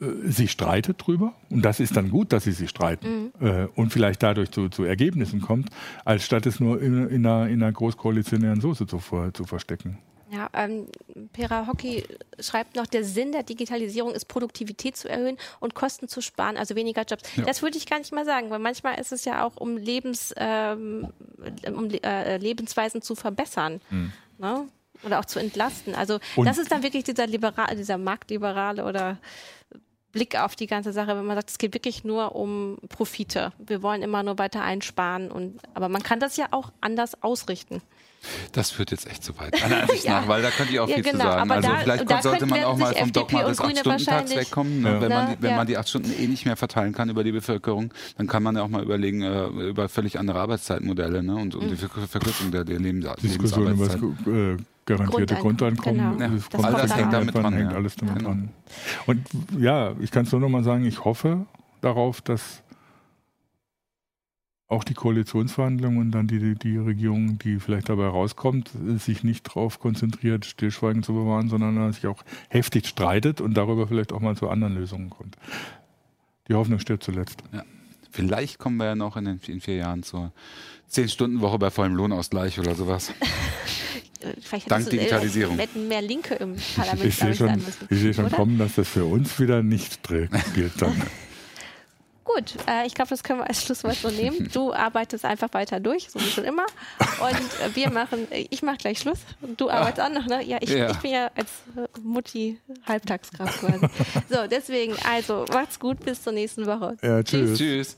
äh, sie streitet drüber und das ist dann gut, dass sie sich streiten äh, und vielleicht dadurch zu, zu Ergebnissen kommt, als statt es nur in, in, einer, in einer großkoalitionären Soße zu, zu verstecken. Ja, ähm, Pera Hockey schreibt noch, der Sinn der Digitalisierung ist, Produktivität zu erhöhen und Kosten zu sparen, also weniger Jobs. Das würde ich gar nicht mal sagen, weil manchmal ist es ja auch, um, Lebens, ähm, um äh, Lebensweisen zu verbessern. Ne? Oder auch zu entlasten. Also Und- das ist dann wirklich dieser liberal, dieser marktliberale oder Blick auf die ganze Sache, wenn man sagt, es geht wirklich nur um Profite. Wir wollen immer nur weiter einsparen und aber man kann das ja auch anders ausrichten. Das führt jetzt echt zu weit, meiner Ansicht Ja. nach, weil da könnte ich auch Ja, viel genau, zu sagen. aber Also da- vielleicht da sollte man auch mal vom FDP Dogma des Grüne Acht-Stunden-Tags wahrscheinlich- wegkommen. Ne? Ja. Wenn, man die, wenn Ja. man die acht Stunden eh nicht mehr verteilen kann über die Bevölkerung, dann kann man ja auch mal überlegen äh, über völlig andere Arbeitszeitmodelle ne? und, und die Ver- Verkürzung der, der Lebens Diskussion über das äh, garantierte Grundeinkommen, Grundeinkommen, genau. das Das kommt alles hängt damit dran, hängt ja. alles damit Genau. dran. Und ja, ich kann es nur noch mal sagen, ich hoffe darauf, dass auch die Koalitionsverhandlungen und dann die, die Regierung, die vielleicht dabei rauskommt, sich nicht darauf konzentriert, Stillschweigen zu bewahren, sondern sich auch heftig streitet und darüber vielleicht auch mal zu anderen Lösungen kommt. Die Hoffnung stirbt zuletzt. Vielleicht kommen wir ja noch in, den, in vier Jahren zur 10-Stunden-Woche bei vollem Lohnausgleich oder sowas. Äh, Vielleicht Dank hättest du, äh, Digitalisierung. hätten mehr Linke im Parlament Ich sehe schon, müssen. ich sehe schon oder? kommen, dass das für uns wieder nicht trägt, gilt dann. Gut, äh, ich glaube, das können wir als Schlusswort so nehmen. Du arbeitest einfach weiter durch, so wie schon immer. Und äh, wir machen, äh, ich mache gleich Schluss. Und du arbeitest auch noch, ne? Ja ich, Ja. ich bin ja als äh, Mutti Halbtagskraft quasi. So, deswegen, also macht's gut, bis zur nächsten Woche. Ja, tschüss. Tschüss.